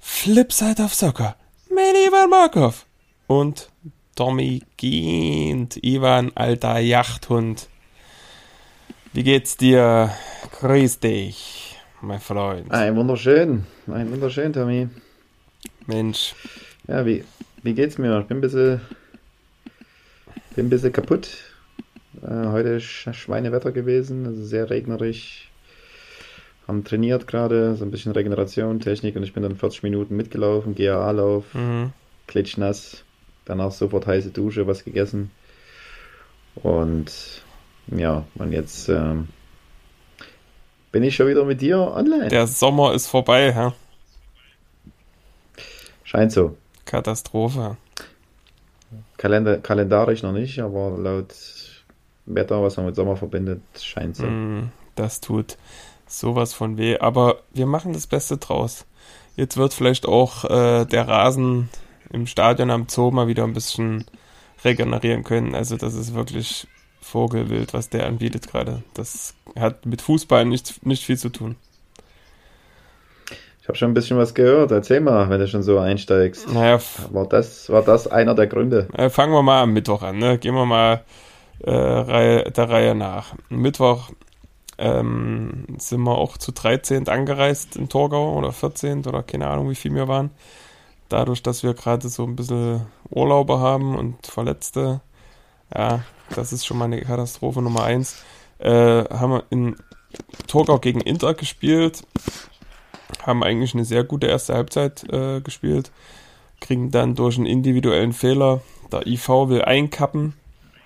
Flipside of Soccer mit Ivan Markov und Tommy Gient, Ivan, alter Yachthund. Wie geht's dir? Grüß dich, mein Freund. Ein wunderschön, ein wunderschön, Tommy. Mensch, Ja, wie, wie geht's mir? Ich bin ein bisschen, bin ein bisschen kaputt. Äh, heute ist Schweinewetter gewesen, also sehr regnerisch. Haben trainiert gerade, so ein bisschen Regeneration, Technik und ich bin dann 40 Minuten mitgelaufen, GAA-Lauf, mhm. klitschnass, danach sofort heiße Dusche, was gegessen. Und ja, und jetzt ähm, bin ich schon wieder mit dir online. der Sommer ist vorbei, hä? Scheint so. Katastrophe. Kalender, kalendarisch noch nicht, aber laut Wetter, was man mit Sommer verbindet, scheint so. Mm, Das tut sowas von weh. Aber wir machen das Beste draus. Jetzt wird vielleicht auch äh, der Rasen im Stadion am Zoo mal wieder ein bisschen regenerieren können. Also das ist wirklich Vogelwild, was der anbietet gerade. Das hat mit Fußball nicht, nicht viel zu tun. Ich habe schon ein bisschen was gehört. Erzähl mal, wenn du schon so einsteigst. Naja, War das, war das einer der Gründe? äh, fangen wir mal am Mittwoch an. Ne? Gehen wir mal äh, Reihe, der Reihe nach. Mittwoch ähm, sind wir auch zu 13 angereist in Torgau oder 14 oder keine Ahnung, wie viel wir waren. Dadurch, dass wir gerade so ein bisschen Urlauber haben und Verletzte, ja, das ist schon mal eine Katastrophe Nummer eins. Äh, haben wir in Torgau gegen Inter gespielt, haben eigentlich eine sehr gute erste Halbzeit äh, gespielt, kriegen dann durch einen individuellen Fehler, der IV will einkappen,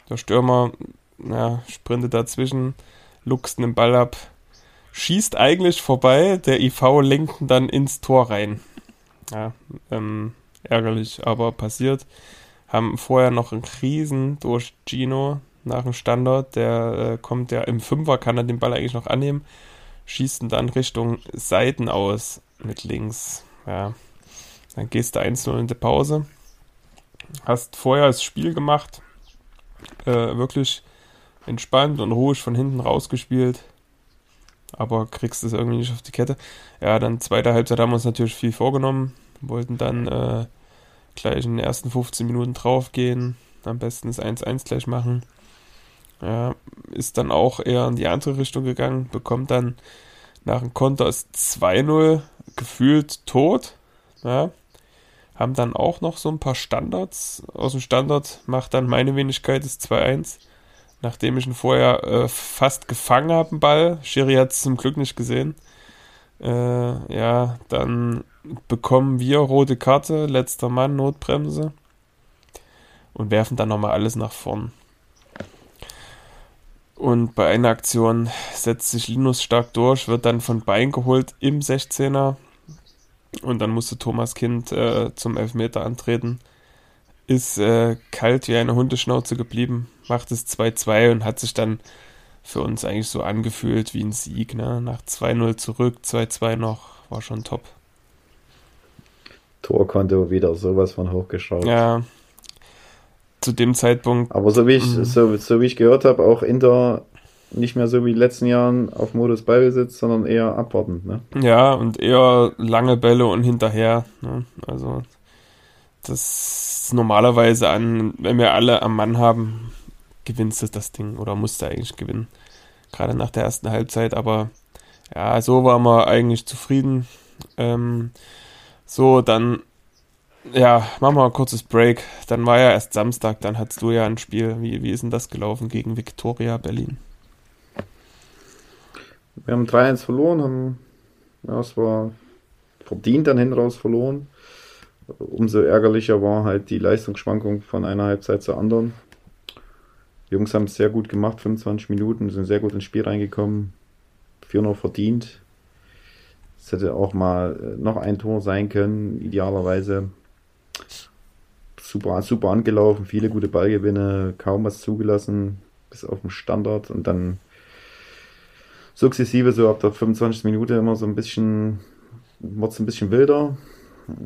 der Stürmer ja, sprintet dazwischen, luchst den Ball ab, schießt eigentlich vorbei, der IV lenkt ihn dann ins Tor rein. Ja, ähm, ärgerlich, aber passiert. Haben vorher noch einen Riesen durch Gino nach dem Standard. Der äh, kommt ja im Fünfer, kann er den Ball eigentlich noch annehmen. Schießt ihn dann Richtung Seiten aus mit links. Ja. Dann gehst du 1-0 in die Pause. Hast vorher das Spiel gemacht. Äh, wirklich entspannt und ruhig von hinten rausgespielt. Aber kriegst es irgendwie nicht auf die Kette. Ja, dann zweite Halbzeit haben wir uns natürlich viel vorgenommen. Wollten dann äh, gleich in den ersten 15 Minuten draufgehen. Am besten das 1-1 gleich machen. Ja, ist dann auch eher in die andere Richtung gegangen. Bekommt dann nach dem Konter das 2-0 gefühlt tot. Ja. Haben dann auch noch so ein paar Standards. Aus dem Standard macht dann meine Wenigkeit das 2-1. Nachdem ich ihn vorher äh, fast gefangen habe, den Ball. Schiri hat es zum Glück nicht gesehen. Äh, ja, dann bekommen wir rote Karte, letzter Mann, Notbremse. Und werfen dann nochmal alles nach vorn. Und bei einer Aktion setzt sich Linus stark durch, wird dann von Bein geholt im 16er. Und dann musste Thomas Kind äh, zum Elfmeter antreten. Ist äh, kalt wie eine Hundeschnauze geblieben, macht es 2-2 und hat sich dann für uns eigentlich so angefühlt wie ein Sieg. Ne? Nach 2-0 zurück, 2-2 noch, war schon top. Torkonto wieder sowas von hochgeschraubt. Ja, zu dem Zeitpunkt, Aber so wie ich, Mhm. so, so wie ich gehört habe, auch Inter nicht mehr so wie in den letzten Jahren auf Modus Ballbesitz, sondern eher abwartend. Ne? ja, und eher lange Bälle und hinterher. Ne? Also, das normalerweise an, wenn wir alle am Mann haben, gewinnst du das Ding oder musst du eigentlich gewinnen. Gerade nach der ersten Halbzeit, aber ja, so waren wir eigentlich zufrieden. Ähm, so, dann, ja, machen wir ein kurzes Break. Dann war ja erst Samstag, dann hattest du ja ein Spiel. Wie, wie ist denn das gelaufen gegen Viktoria Berlin? Wir haben 3-1 verloren, haben, ja, es war verdient dann hin raus verloren. Umso ärgerlicher war halt die Leistungsschwankung von einer Halbzeit zur anderen. Die Jungs haben es sehr gut gemacht, 25 Minuten, sind sehr gut ins Spiel reingekommen. 4 verdient. Es hätte auch mal äh, noch ein Tor sein können, idealerweise. Super, super angelaufen, viele gute Ballgewinne, kaum was zugelassen, bis auf den Standard und dann sukzessive, so ab der 25. Minute immer so ein bisschen, wird es ein bisschen wilder.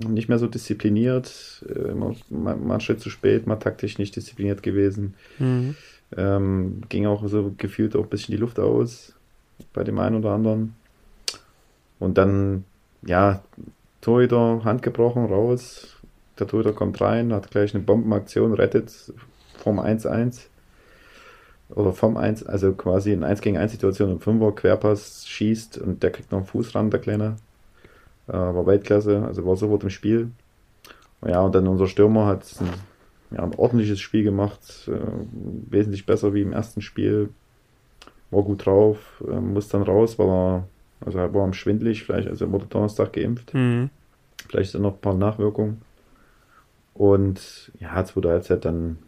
nicht mehr so diszipliniert, äh, mal, mal einen Schritt zu spät, mal taktisch nicht diszipliniert gewesen. Mhm. Ähm, ging auch so gefühlt auch ein bisschen die Luft aus bei dem einen oder anderen. Und dann, ja, Torhüter, Hand gebrochen, raus. Der Torhüter kommt rein, hat gleich eine Bombenaktion, rettet vom 1-1. Oder vom 1, also quasi in 1 gegen 1 Situation im Fünfer, Querpass schießt und der kriegt noch einen Fuß ran, der Kleine. Äh, war Weltklasse, also war sofort im Spiel. Ja, und dann unser Stürmer hat ein, ja, ein ordentliches Spiel gemacht, äh, wesentlich besser wie im ersten Spiel. War gut drauf, äh, muss dann raus, weil er, also er war am schwindlig, vielleicht, also er wurde Donnerstag geimpft. Mhm. Vielleicht sind noch ein paar Nachwirkungen. Und ja, zweite Halbzeit dann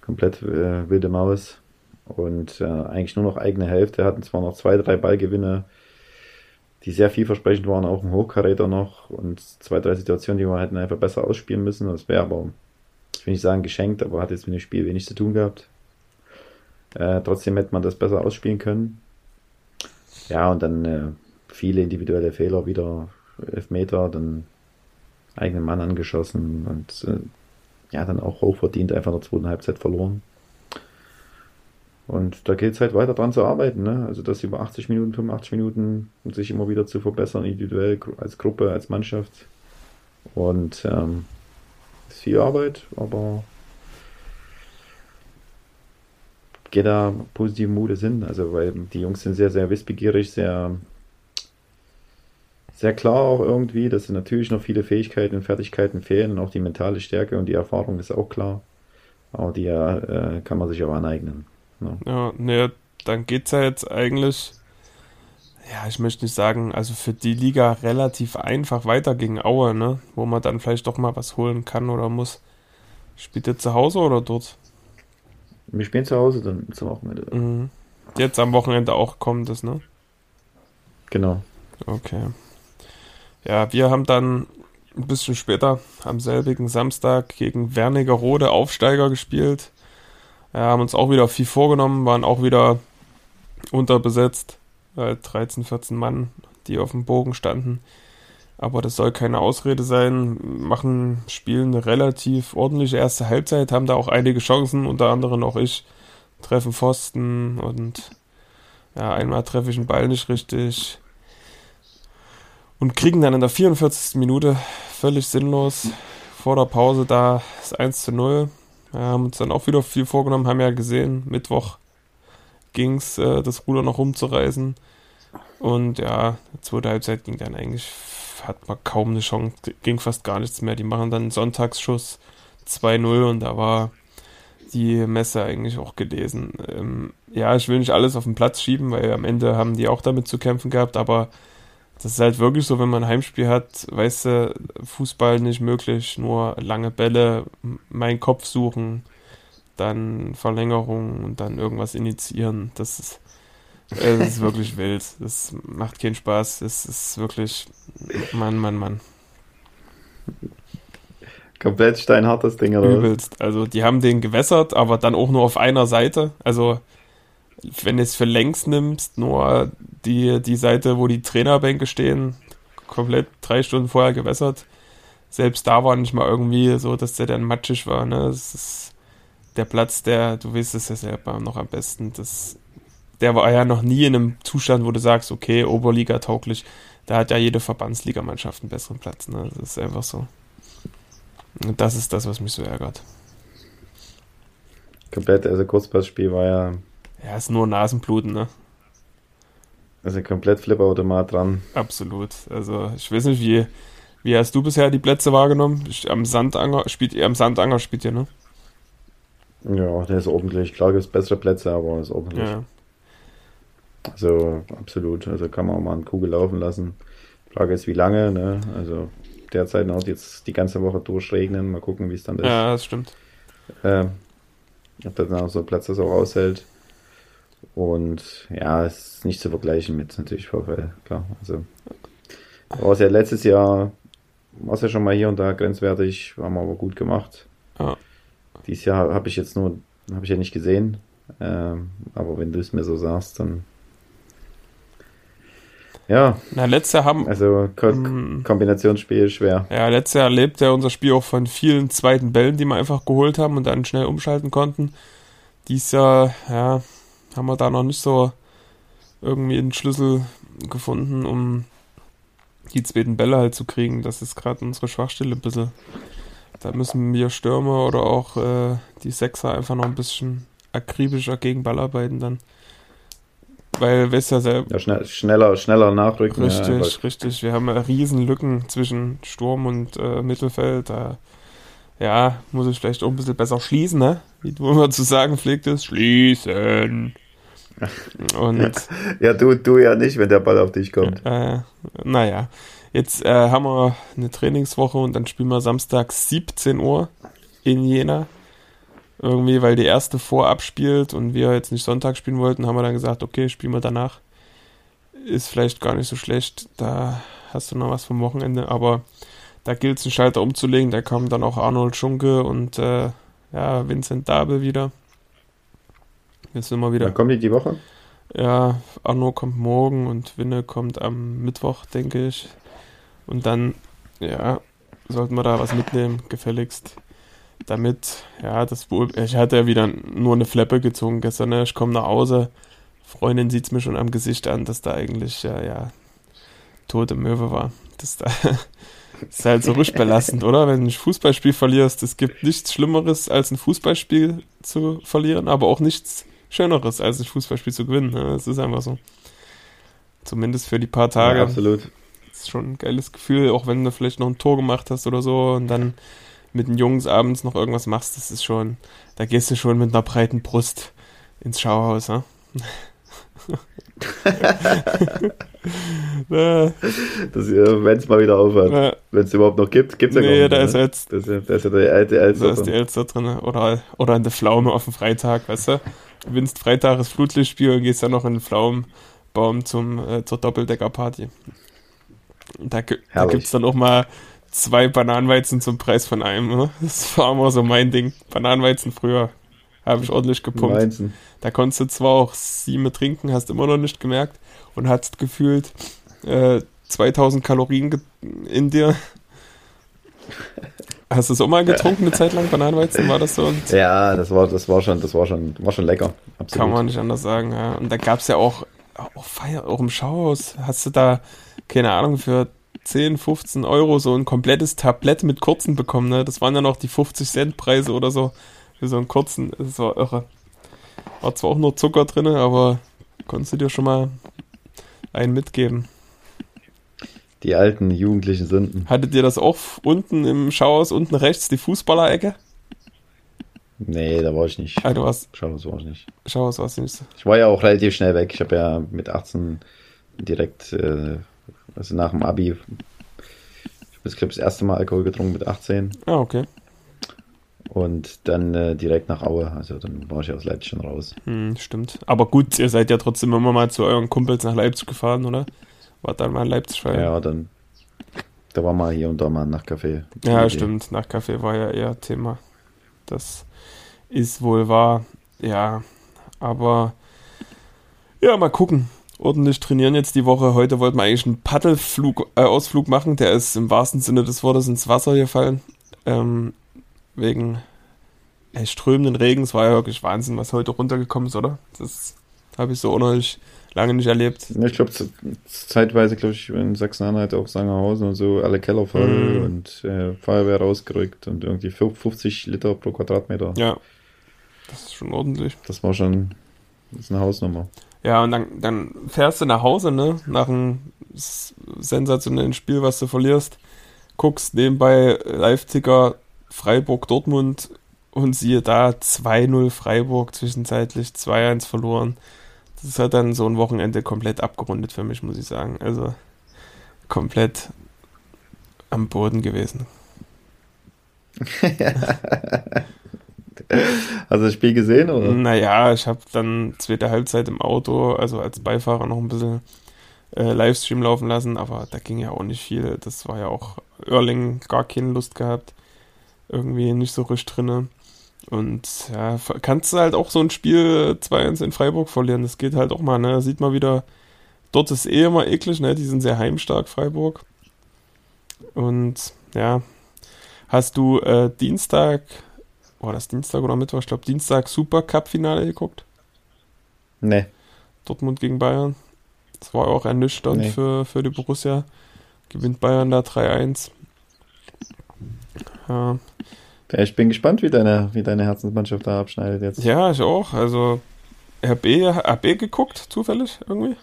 komplett äh, wilde Maus. Und äh, eigentlich nur noch eigene Hälfte, hatten zwar noch zwei, drei Ballgewinne, die sehr vielversprechend waren, auch ein Hochkaräter noch und zwei, drei Situationen, die wir hätten einfach besser ausspielen müssen. Das wäre aber, ich will nicht sagen geschenkt, aber hat jetzt mit dem Spiel wenig zu tun gehabt. Äh, trotzdem hätte man das besser ausspielen können. Ja, und dann äh, viele individuelle Fehler, wieder Elfmeter, dann eigenen Mann angeschossen und äh, ja, dann auch hochverdient einfach in der zweiten Halbzeit verloren. Und da geht es halt weiter dran zu arbeiten, ne? Also das über 80 Minuten, 85 Minuten und sich immer wieder zu verbessern, individuell, als Gruppe, als Mannschaft. Und ähm, ist viel Arbeit, aber geht da positiven Mutes hin. Also weil die Jungs sind sehr, sehr wissbegierig, sehr, sehr klar auch irgendwie, dass natürlich noch viele Fähigkeiten und Fertigkeiten fehlen und auch die mentale Stärke und die Erfahrung ist auch klar. Aber die äh, kann man sich auch aneignen. Ne? Ja, ne, dann geht's ja jetzt eigentlich, ja, ich möchte nicht sagen, also für die Liga relativ einfach weiter gegen Aue, ne? Wo man dann vielleicht doch mal was holen kann oder muss. Spielt ihr zu Hause oder dort? Wir spielen zu Hause dann zum Wochenende. Mhm. Jetzt am Wochenende auch kommt es, ne? Genau. Okay. Ja, wir haben dann ein bisschen später am selbigen Samstag gegen Wernigerode Aufsteiger gespielt. Ja, haben uns auch wieder viel vorgenommen, waren auch wieder unterbesetzt. Äh, 13, 14 Mann, die auf dem Bogen standen. Aber das soll keine Ausrede sein. Machen, spielen eine relativ ordentliche erste Halbzeit, haben da auch einige Chancen, unter anderem auch ich. Treffen Pfosten und ja, einmal treffe ich einen Ball nicht richtig. Und kriegen dann in der 44. Minute völlig sinnlos vor der Pause da das 1 zu 0. Wir haben uns dann auch wieder viel vorgenommen, haben ja gesehen, Mittwoch ging es, äh, das Ruder noch rumzureißen. Und ja, zweite Halbzeit ging dann eigentlich, hat man kaum eine Chance, ging fast gar nichts mehr. Die machen dann einen Sonntagsschuss 2-0 und da war die Messe eigentlich auch gelesen. Ähm, ja, ich will nicht alles auf den Platz schieben, weil am Ende haben die auch damit zu kämpfen gehabt, aber das ist halt wirklich so, wenn man ein Heimspiel hat, weißt du, Fußball nicht möglich, nur lange Bälle, meinen Kopf suchen, dann Verlängerung und dann irgendwas initiieren. Das ist, äh, das ist wirklich wild. Das macht keinen Spaß. Das ist wirklich, Mann, Mann, Mann. Komplett steinhartes Ding, oder? Übelst. Also, die haben den gewässert, aber dann auch nur auf einer Seite. Also, wenn du es für längs nimmst, nur die, die Seite, wo die Trainerbänke stehen, komplett drei Stunden vorher gewässert. Selbst da war nicht mal irgendwie so, dass der dann matschig war. Ne? Das ist der Platz, der, du weißt es ja selber noch am besten, das, der war ja noch nie in einem Zustand, wo du sagst, okay, Oberliga tauglich. Da hat ja jede Verbandsligamannschaft einen besseren Platz. Ne? Das ist einfach so. Und das ist das, was mich so ärgert. Komplett, also Kurzpassspiel war ja ja, ist nur Nasenbluten, ne? Also komplett Flipperautomat dran. Absolut. Also ich weiß nicht, wie, wie hast du bisher die Plätze wahrgenommen? Am Sandanger spielt ihr am Sandanger spielt ihr, ne? Ja, der ist ordentlich. Klar gibt es bessere Plätze, aber ist ordentlich. Ja. Also absolut. Also kann man auch mal eine Kugel laufen lassen. Frage ist, wie lange, ne? Also derzeit noch jetzt die ganze Woche durchregnen. Mal gucken, wie es dann ist. Ja, das stimmt. Äh, ob das dann auch so Platz das auch aushält. Und ja, es ist nicht zu vergleichen mit natürlich VfL, klar. Also war es ja letztes Jahr, war es ja schon mal hier und da grenzwertig, haben wir aber gut gemacht. Ja. Dieses Jahr habe ich jetzt nur, habe ich ja nicht gesehen. Ähm, aber wenn du es mir so sagst, dann Ja. Na, letztes Jahr haben. Also Ko mm, Kombinationsspiel schwer. Ja, letztes Jahr lebt ja unser Spiel auch von vielen zweiten Bällen, die wir einfach geholt haben und dann schnell umschalten konnten. Dies Jahr, ja, haben wir da noch nicht so irgendwie einen Schlüssel gefunden, um die zweiten Bälle halt zu kriegen. Das ist gerade unsere Schwachstelle ein bisschen. Da müssen wir Stürmer oder auch äh, die Sechser einfach noch ein bisschen akribischer gegen Ball arbeiten dann. Weil, weißt ja selbst. Ja, schnell, schneller, schneller nachrücken. Richtig, ja, richtig. Wir haben riesen Lücken zwischen Sturm und äh, Mittelfeld. Da, ja, muss ich vielleicht auch ein bisschen besser schließen, ne? Wie du immer zu sagen pflegtest. Schließen. Und ja, du, du ja nicht, wenn der Ball auf dich kommt. Äh, naja, jetzt äh, haben wir eine Trainingswoche und dann spielen wir Samstag 17 Uhr in Jena. Irgendwie, weil die erste vorab spielt und wir jetzt nicht Sonntag spielen wollten, haben wir dann gesagt, okay, spielen wir danach. Ist vielleicht gar nicht so schlecht. Da hast du noch was vom Wochenende, aber da gilt es, einen Schalter umzulegen. Da kommen dann auch Arnold Schunke und äh, ja, Vincent Dabel wieder. Jetzt sind wir wieder. Wann kommen die die Woche? Ja, Arno kommt morgen und Winne kommt am Mittwoch, denke ich. Und dann, ja, sollten wir da was mitnehmen, gefälligst. Damit, ja, das ich hatte ja wieder nur eine Fleppe gezogen gestern. Ne? Ich komme nach Hause, Freundin sieht es mir schon am Gesicht an, dass da eigentlich, ja, ja, tote Möwe war. Das da ist halt so ruhig belastend, oder? Wenn du ein Fußballspiel verlierst, es gibt nichts Schlimmeres, als ein Fußballspiel zu verlieren, aber auch nichts Schöneres, als ein Fußballspiel zu gewinnen. Ne? Das ist einfach so. Zumindest für die paar Tage. Ja, absolut. Das ist schon ein geiles Gefühl, auch wenn du vielleicht noch ein Tor gemacht hast oder so und dann mit den Jungs abends noch irgendwas machst, das ist schon, da gehst du schon mit einer breiten Brust ins Schauhaus, ne? Wenn es mal wieder aufhört. Wenn es überhaupt noch gibt, gibt es ja nee, gar nicht. da ist jetzt. Da ist, ja, da ist ja der alte Elster Da ist die Elster drin. Oder, oder in der Pflaume auf dem Freitag, weißt du? Gewinnst Freitag das Flutlichtspiel und gehst dann noch in den Pflaumenbaum zum, äh, zur Doppeldeckerparty. Da, da gibt es dann auch mal zwei Bananenweizen zum Preis von einem. Ne? Das war immer so mein Ding. Bananenweizen früher. Habe ich ordentlich gepumpt. Weizen. Da konntest du zwar auch sieben trinken, hast immer noch nicht gemerkt und hast gefühlt äh, 2000 Kalorien in dir. Hast du es auch mal getrunken eine Zeit lang Bananenweizen? War das so? Und ja, das war, das war schon, das war schon, war schon lecker. Absolut. Kann man nicht anders sagen. Ja. Und da gab es ja auch, auch Feier, auch im Schauhaus. Hast du da keine Ahnung für 10, 15 Euro so ein komplettes Tablett mit kurzen bekommen? Ne? Das waren ja noch die 50 Cent Preise oder so für so einen kurzen. Das war irre. War zwar auch nur Zucker drin, aber konntest du dir schon mal einen mitgeben. Die alten jugendlichen Sünden. Hattet ihr das auch unten im Schauhaus, unten rechts, die Fußballerecke? Nee, da war ich nicht. Ah, du warst. Schauhaus war ich nicht. Schauhaus warst du nicht. Ich war ja auch relativ schnell weg. Ich habe ja mit 18 direkt, äh, also nach dem Abi, ich habe, glaube das erste Mal Alkohol getrunken mit 18. Ah, okay. Und dann äh, direkt nach Aue. Also dann war ich aus Leipzig schon raus. Hm, stimmt. Aber gut, ihr seid ja trotzdem immer mal zu euren Kumpels nach Leipzig gefahren, oder? War dann mal in Leipzig feiern? Ja, dann. Da war mal hier und da mal nach Kaffee. Ja, stimmt. Nach Kaffee war ja eher Thema. Das ist wohl wahr. Ja, aber ja, mal gucken. Ordentlich trainieren jetzt die Woche. Heute wollten wir eigentlich einen Paddelflug, äh, Ausflug machen. Der ist im wahrsten Sinne des Wortes ins Wasser gefallen. Ähm, wegen ey, strömenden Regens war ja wirklich Wahnsinn, was heute runtergekommen ist, oder? Das habe ich so unheimlich lange nicht erlebt. Ich glaube, zeitweise, glaube ich, in Sachsen-Anhalt auch Sangerhausen und so, alle Keller voll mm. und äh, Feuerwehr rausgerückt und irgendwie 50 Liter pro Quadratmeter. Ja, das ist schon ordentlich. Das war schon, das ist eine Hausnummer. Ja, und dann, dann fährst du nach Hause, ne, nach einem sensationellen Spiel, was du verlierst, guckst nebenbei Live-Ticker Freiburg-Dortmund und siehe da 2-0 Freiburg, zwischenzeitlich 2-1 verloren. Das hat dann so ein Wochenende komplett abgerundet für mich, muss ich sagen. Also komplett am Boden gewesen. Hast du das Spiel gesehen, oder? Naja, ich habe dann zweite Halbzeit im Auto, also als Beifahrer noch ein bisschen äh, Livestream laufen lassen, aber da ging ja auch nicht viel. Das war ja auch Erling gar keine Lust gehabt irgendwie nicht so richtig drinne. Und ja, kannst du halt auch so ein Spiel 2-1 in Freiburg verlieren. Das geht halt auch mal, ne? Da sieht man wieder dort ist eh immer eklig, ne? Die sind sehr heimstark, Freiburg. Und ja, hast du äh, Dienstag, war das Dienstag oder Mittwoch? Ich glaube Dienstag Supercup-Finale geguckt? Nee. Dortmund gegen Bayern. Das war auch ernüchternd nee. für, für die Borussia. Gewinnt Bayern da 3-1. Ja. Ich bin gespannt, wie deine, wie deine Herzensmannschaft da abschneidet jetzt. Ja, ich auch. Also RB, RB geguckt, zufällig irgendwie?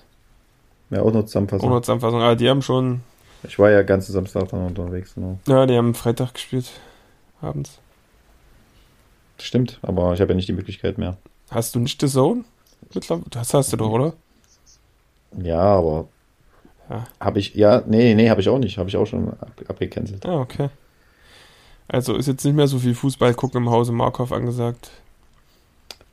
Ja, auch noch Zusammenfassung. Auch noch Zusammenfassung. Aber die haben schon. Ich war ja ganze Samstag dann unterwegs. Genau. Ja, die haben Freitag gespielt. Abends. Stimmt, aber ich habe ja nicht die Möglichkeit mehr. Hast du nicht The Zone? Das hast du doch, oder? Ja, aber. Ja. Habe ich. Ja, nee, nee, habe ich auch nicht. Habe ich auch schon ab, abgecancelt. Ah, okay. Also ist jetzt nicht mehr so viel Fußball gucken im Hause Markov angesagt.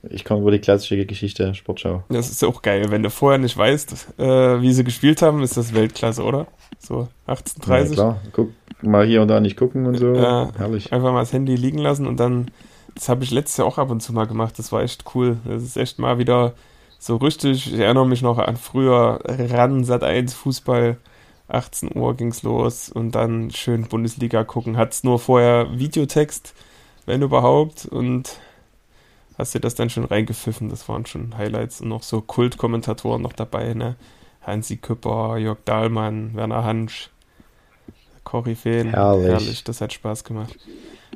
Ich komme über die klassische Geschichte Sportschau. Das ist auch geil. Wenn du vorher nicht weißt, äh, wie sie gespielt haben, ist das Weltklasse, oder? So 1830. Ja, klar. Guck mal hier und da nicht gucken und so. Ja, Herrlich. Einfach mal das Handy liegen lassen und dann. Das habe ich letztes Jahr auch ab und zu mal gemacht. Das war echt cool. Das ist echt mal wieder so richtig. Ich erinnere mich noch an früher ran Sat 1 Fußball. 18 Uhr ging's los und dann schön Bundesliga gucken. Hat's nur vorher Videotext, wenn überhaupt, und hast dir das dann schon reingepfiffen. Das waren schon Highlights und noch so Kultkommentatoren noch dabei, ne? Hansi Küpper, Jörg Dahlmann, Werner Hansch, Koryphäen. Herrlich. Herrlich, das hat Spaß gemacht.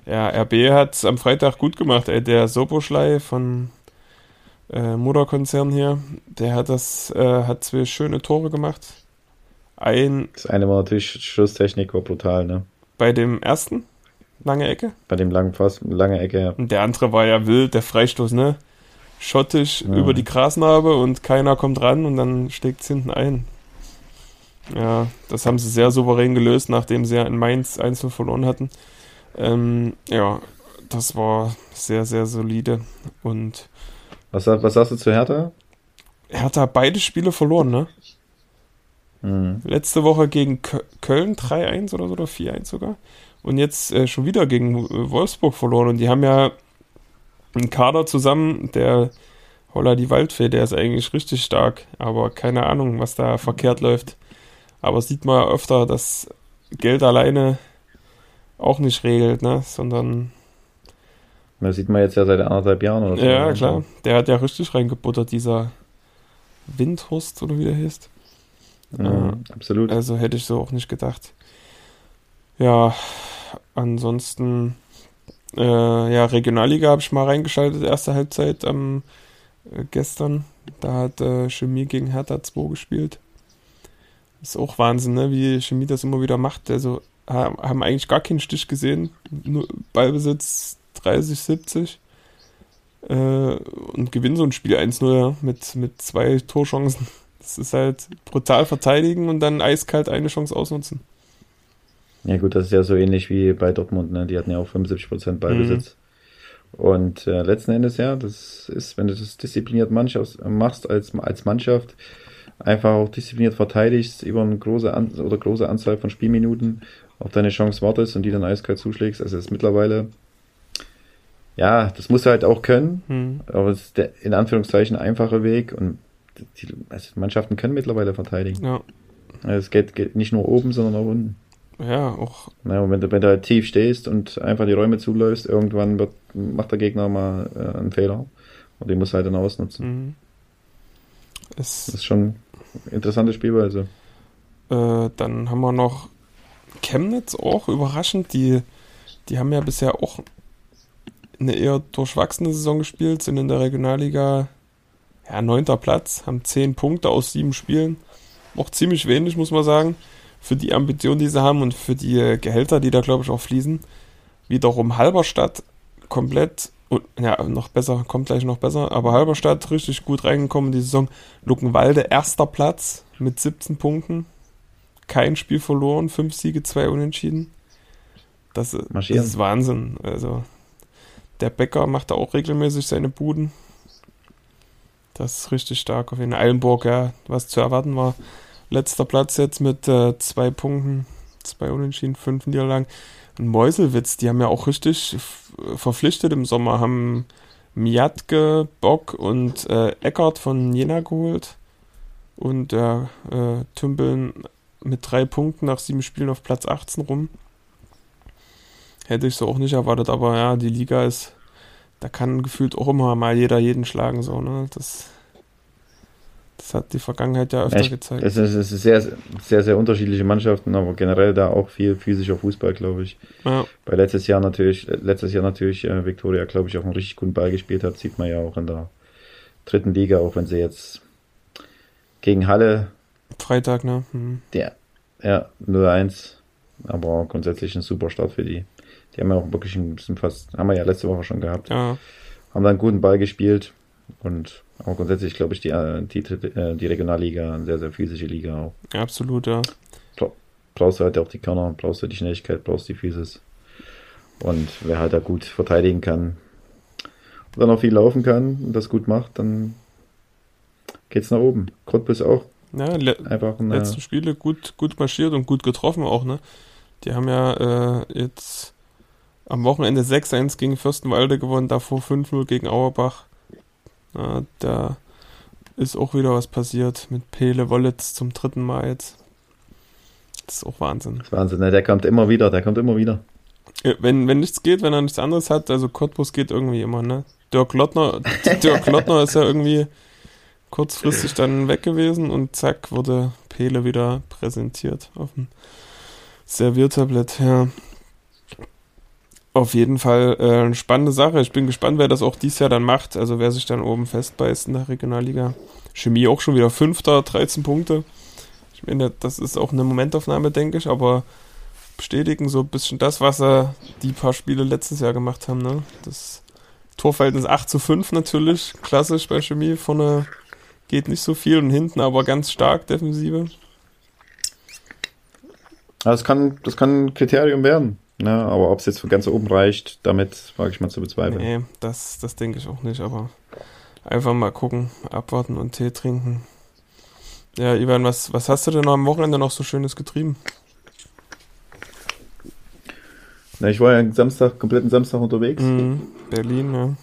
Ja, RB hat am Freitag gut gemacht, ey. Der Soboschlei von äh, Mutterkonzern hier, der hat das, äh, hat zwei schöne Tore gemacht. Ein. Das eine war natürlich Schusstechnik, war brutal, ne? Bei dem ersten? Lange Ecke? Bei dem langen Fass, lange Ecke, ja. Und der andere war ja wild, der Freistoß, ne? Schottisch ja. über die Grasnarbe und keiner kommt ran und dann steckt es hinten ein. Ja, das haben sie sehr souverän gelöst, nachdem sie ja in Mainz einzeln verloren hatten. Ähm, ja, das war sehr, sehr solide. Und was, was sagst du zu Hertha? Hertha hat beide Spiele verloren, ne? Mhm. Letzte Woche gegen Köln 3-1 oder so, oder 4-1 sogar und jetzt äh, schon wieder gegen äh, Wolfsburg verloren. Und die haben ja einen Kader zusammen, der Holla die Waldfee, der ist eigentlich richtig stark, aber keine Ahnung, was da verkehrt läuft. Aber sieht man ja öfter, dass Geld alleine auch nicht regelt, ne? Sondern. Das sieht man jetzt ja seit anderthalb Jahren oder so. Ja, ne? klar. Der hat ja richtig reingebuttert, dieser Windhorst oder wie der heißt. Ja, äh, absolut. Also hätte ich so auch nicht gedacht. Ja, ansonsten, äh, ja, Regionalliga habe ich mal reingeschaltet, erste Halbzeit am äh, gestern. Da hat äh, Chemie gegen Hertha 2 gespielt. Ist auch Wahnsinn, ne? wie Chemie das immer wieder macht. Also haben eigentlich gar keinen Stich gesehen. Nur Ballbesitz 30, 70. Äh, und gewinnen so ein Spiel 1-0 ja, mit, mit zwei Torchancen. Das ist halt brutal verteidigen und dann eiskalt eine Chance ausnutzen. Ja gut, das ist ja so ähnlich wie bei Dortmund, ne? Die hatten ja auch 75% Ballbesitz. Mhm. Und äh, letzten Endes, ja, das ist, wenn du das diszipliniert Mannschaft, machst als, als Mannschaft, einfach auch diszipliniert verteidigst, über eine große An oder große Anzahl von Spielminuten auf deine Chance wartest und die dann eiskalt zuschlägst. Also es ist mittlerweile, ja, das musst du halt auch können, mhm. aber es ist der in Anführungszeichen einfache Weg und die also Mannschaften können mittlerweile verteidigen. Ja. Also es geht, geht nicht nur oben, sondern auch unten. Ja, auch. Ja, und wenn du, wenn du halt tief stehst und einfach die Räume zuläufst, irgendwann wird, macht der Gegner mal äh, einen Fehler. Und den muss halt dann ausnutzen. Mhm. das ist schon eine interessante Spielweise. Äh, dann haben wir noch Chemnitz auch überraschend. Die, die haben ja bisher auch eine eher durchwachsene Saison gespielt, sind in der Regionalliga ja, neunter Platz, haben zehn Punkte aus sieben Spielen. Auch ziemlich wenig, muss man sagen für die Ambitionen, die sie haben und für die Gehälter, die da, glaube ich, auch fließen. Wiederum Halberstadt komplett, und, ja, noch besser, kommt gleich noch besser, aber Halberstadt richtig gut reingekommen in die Saison. Luckenwalde, erster Platz mit 17 Punkten. Kein Spiel verloren, fünf Siege, zwei Unentschieden. Das, das ist Wahnsinn. Also, der Bäcker macht da auch regelmäßig seine Buden. Das ist richtig stark. Auf jeden Fall Eilenburg, ja, was zu erwarten war. Letzter Platz jetzt mit äh, zwei Punkten, zwei Unentschieden, fünf Niederlagen. Und Meuselwitz, die haben ja auch richtig verpflichtet im Sommer, haben Miatke, Bock und äh, Eckert von Jena geholt. und der äh, Tümpeln mit drei Punkten nach sieben Spielen auf Platz 18 rum. Hätte ich so auch nicht erwartet, aber ja, die Liga ist, da kann gefühlt auch immer mal jeder jeden schlagen, so, ne? Das, das hat die Vergangenheit ja öfter ich, gezeigt. es, ist, es ist sehr, sehr, sehr unterschiedliche Mannschaften, aber generell da auch viel physischer Fußball, glaube ich. Ja, Weil letztes Jahr natürlich, letztes Jahr natürlich äh, Viktoria, glaube ich, auch einen richtig guten Ball gespielt hat, sieht man ja auch in der dritten Liga, auch wenn sie jetzt gegen Halle, Freitag, ne? Hm. der, ja, 0-1, aber grundsätzlich ein super Start für die. Die haben ja auch wirklich ein bisschen fast, haben wir ja letzte Woche schon gehabt, Ja, haben da einen guten Ball gespielt und auch grundsätzlich, glaube ich, die, die, äh, die Regionalliga, eine sehr, sehr physische Liga auch. absolut, ja. brauchst du halt auch die Körner, brauchst du die Schnelligkeit, brauchst die Physis. Und wer halt da gut verteidigen kann und dann auch viel laufen kann und das gut macht, dann geht's nach oben. Cottbus auch Ja, le einfach ein, letzten Spiele gut, gut marschiert und gut getroffen auch, ne? Die haben ja äh, jetzt am Wochenende 6-1 gegen Fürstenwalde gewonnen, davor 5-0 gegen Auerbach. Ja, da ist auch wieder was passiert mit Pele Wollitz zum dritten Mal jetzt. Das ist auch Wahnsinn. das ist Wahnsinn, ne? der kommt immer wieder, der kommt immer wieder. Wenn, wenn nichts geht, wenn er nichts anderes hat, also Cottbus geht irgendwie immer, ne? Dirk Lottner, Dirk Lottner ist ja irgendwie kurzfristig dann weg gewesen und zack, wurde Pele wieder präsentiert auf dem Serviertablett, ja. Auf jeden Fall äh, eine spannende Sache. Ich bin gespannt, wer das auch dieses Jahr dann macht. Also wer sich dann oben festbeißt in der Regionalliga. Chemie auch schon wieder Fünfter, 13 Punkte. Ich meine, das ist auch eine Momentaufnahme, denke ich, aber bestätigen so ein bisschen das, was er die paar Spiele letztes Jahr gemacht haben. Ne? Das Torverhältnis 8 zu 5 natürlich, klassisch bei Chemie. Vorne geht nicht so viel und hinten aber ganz stark Defensive. Das kann, das kann ein Kriterium werden. Ne? Aber ob es jetzt von ganz oben reicht, damit wage ich mal zu bezweifeln. Nee, das, das denke ich auch nicht, aber einfach mal gucken, abwarten und Tee trinken. Ja, Ivan, was, was hast du denn am Wochenende noch so Schönes getrieben? Na, ich war ja Samstag, kompletten Samstag unterwegs. Mhm, Berlin, ja.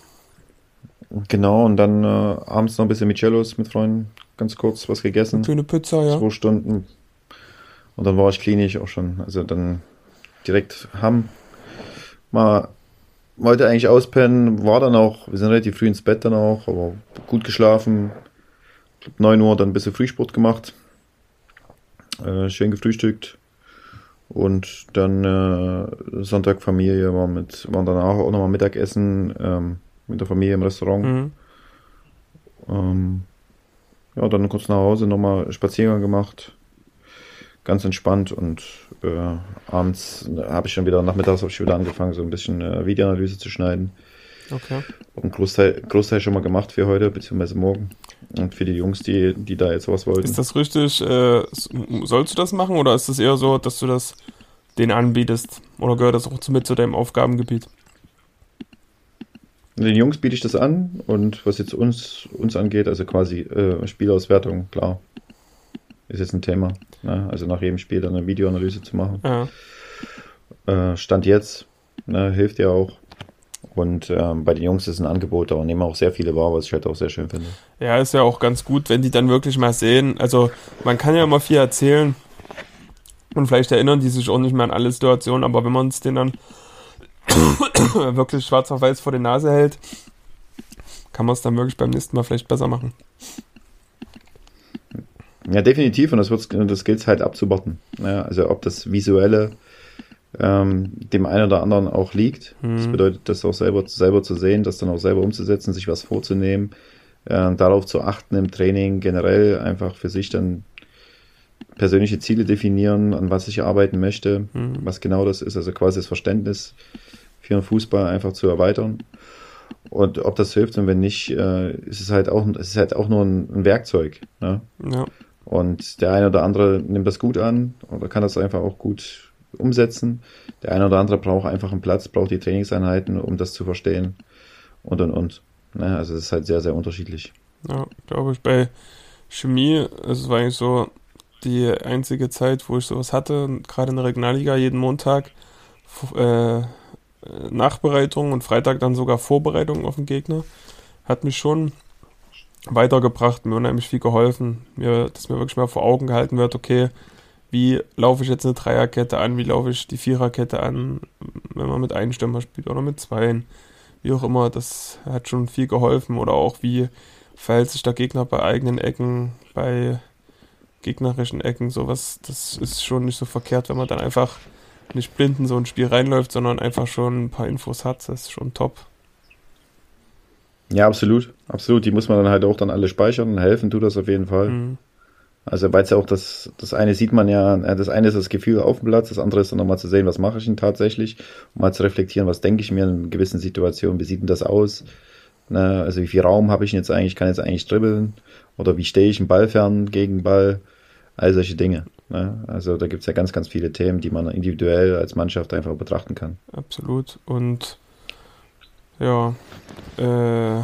Genau, und dann äh, abends noch ein bisschen mit Cellos, mit Freunden, ganz kurz was gegessen. Schöne Pizza, ja. zwei Stunden. Und dann war ich klinisch auch schon. Also dann direkt Hamm. Mal wollte eigentlich auspennen, war dann auch, wir sind relativ früh ins Bett dann auch, aber gut geschlafen. Ich glaub, 9 Uhr dann ein bisschen Frühsport gemacht. Äh, schön gefrühstückt. Und dann äh, Sonntag Familie war mit, waren danach auch nochmal Mittagessen ähm, mit der Familie im Restaurant. Mhm. Ähm, ja, dann kurz nach Hause nochmal Spaziergang gemacht. Ganz entspannt und äh, abends habe ich schon wieder, nachmittags habe ich wieder angefangen, so ein bisschen äh, Videoanalyse zu schneiden. Okay. Und Großteil, Großteil schon mal gemacht für heute, beziehungsweise morgen. Und für die Jungs, die, die da jetzt was wollten. Ist das richtig? Äh, sollst du das machen oder ist es eher so, dass du das denen anbietest? Oder gehört das auch zu, mit zu deinem Aufgabengebiet? Den Jungs biete ich das an und was jetzt uns, uns angeht, also quasi äh, Spielauswertung, klar, ist jetzt ein Thema. Ne? Also nach jedem Spiel dann eine Videoanalyse zu machen. Ja. Äh, Stand jetzt, ne, hilft ja auch. Und ähm, bei den Jungs ist ein Angebot da und nehmen auch sehr viele wahr, was ich halt auch sehr schön finde. Ja, ist ja auch ganz gut, wenn die dann wirklich mal sehen. Also, man kann ja immer viel erzählen. Und vielleicht erinnern die sich auch nicht mehr an alle Situationen, aber wenn man es denen dann wirklich schwarz auf weiß vor die Nase hält, kann man es dann wirklich beim nächsten Mal vielleicht besser machen. Ja, definitiv und das, wird's- das gilt es halt abzuwarten. Ja, also ob das Visuelle ähm, dem einen oder anderen auch liegt. Das Mhm. bedeutet, das auch selber, selber zu sehen, das dann auch selber umzusetzen, sich was vorzunehmen, äh, darauf zu achten im Training, generell einfach für sich dann persönliche Ziele definieren, an was ich arbeiten möchte, Mhm. was genau das ist, also quasi das Verständnis für den Fußball einfach zu erweitern. Und ob das hilft und wenn nicht, äh, ist es halt auch, es ist halt auch nur ein, ein Werkzeug. Ne? Ja, Und der eine oder andere nimmt das gut an oder kann das einfach auch gut umsetzen. Der eine oder andere braucht einfach einen Platz, braucht die Trainingseinheiten, um das zu verstehen. Und und und. Ne? Also es ist halt sehr, sehr unterschiedlich. ja glaube ich. Bei Chemie, es war eigentlich so die einzige Zeit, wo ich sowas hatte, gerade in der Regionalliga, jeden Montag äh, Nachbereitung und Freitag dann sogar Vorbereitung auf den Gegner. Hat mich schon weitergebracht, mir unheimlich viel geholfen, mir, dass mir wirklich mal vor Augen gehalten wird, okay, wie laufe ich jetzt eine Dreierkette an, wie laufe ich die Viererkette an, wenn man mit einem Stürmer spielt oder mit zweien, wie auch immer, das hat schon viel geholfen. Oder auch wie verhält sich der Gegner bei eigenen Ecken, bei gegnerischen Ecken, sowas, das ist schon nicht so verkehrt, wenn man dann einfach nicht blind in so ein Spiel reinläuft, sondern einfach schon ein paar Infos hat, das ist schon top. Ja, absolut, absolut. Die muss man dann halt auch dann alle speichern und helfen tut das auf jeden Fall. Mhm. Also weil es ja auch das, das eine sieht man ja, äh, das eine ist das Gefühl auf dem Platz, das andere ist dann nochmal zu sehen, was mache ich denn tatsächlich, um mal zu reflektieren, was denke ich mir in gewissen Situationen, wie sieht denn das aus, ne? also wie viel Raum habe ich denn jetzt eigentlich, kann jetzt eigentlich dribbeln oder wie stehe ich im Ball fern gegen Ball, all solche Dinge. Ne? Also da gibt es ja ganz, ganz viele Themen, die man individuell als Mannschaft einfach betrachten kann. Absolut und ja, äh,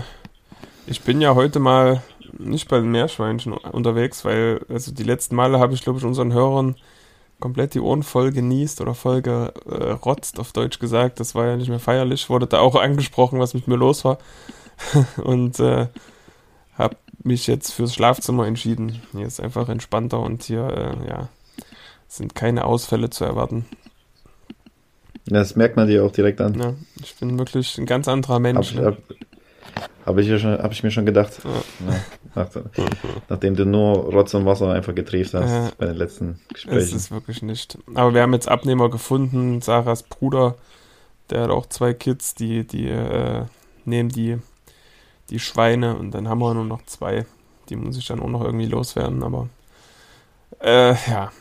ich bin ja heute mal nicht bei den Meerschweinchen unterwegs, weil also die letzten Male habe ich, glaube ich, unseren Hörern komplett die Ohren voll genießt oder voll gerotzt, auf Deutsch gesagt. Das war ja nicht mehr feierlich. Wurde da auch angesprochen, was mit mir los war. und äh, habe mich jetzt fürs Schlafzimmer entschieden. Hier ist einfach entspannter und hier, äh, ja, sind keine Ausfälle zu erwarten. Das merkt man dir auch direkt an. Ja, ich bin wirklich ein ganz anderer Mensch. Hab, ne? Habe ich, ja hab ich mir schon gedacht. Ja. Nach, nachdem du nur Rotz und Wasser einfach getrieft hast ja, bei den letzten Gesprächen. Das ist wirklich nicht. Aber wir haben jetzt Abnehmer gefunden. Sarahs Bruder, der hat auch zwei Kids, die, die äh, nehmen die, die Schweine und dann haben wir nur noch zwei. Die muss ich dann auch noch irgendwie loswerden, aber äh, ja,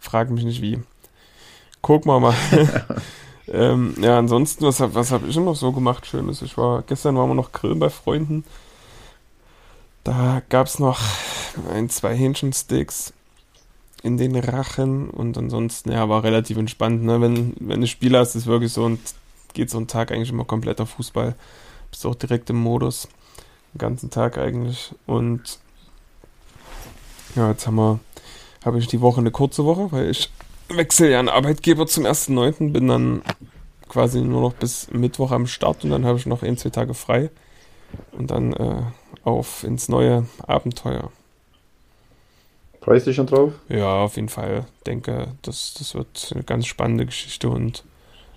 frag mich nicht wie. Gucken wir mal. Ähm, ja, ansonsten, was, was habe ich noch so gemacht? Schönes. Ich war, gestern waren wir noch grillen bei Freunden. Da gab es noch ein, zwei Hähnchensticks in den Rachen und ansonsten, ja, war relativ entspannt. Ne? Wenn, wenn du Spiel hast, ist wirklich so und geht so ein Tag eigentlich immer komplett auf Fußball. Bist auch direkt im Modus. Den ganzen Tag eigentlich. Und ja, jetzt haben wir, habe ich die Woche eine kurze Woche, weil ich wechsle ja einen Arbeitgeber zum 1.9., bin dann quasi nur noch bis Mittwoch am Start und dann habe ich noch ein, zwei Tage frei und dann äh, auf ins neue Abenteuer. Freust du dich schon drauf? Ja, auf jeden Fall. Denke, das, das wird eine ganz spannende Geschichte und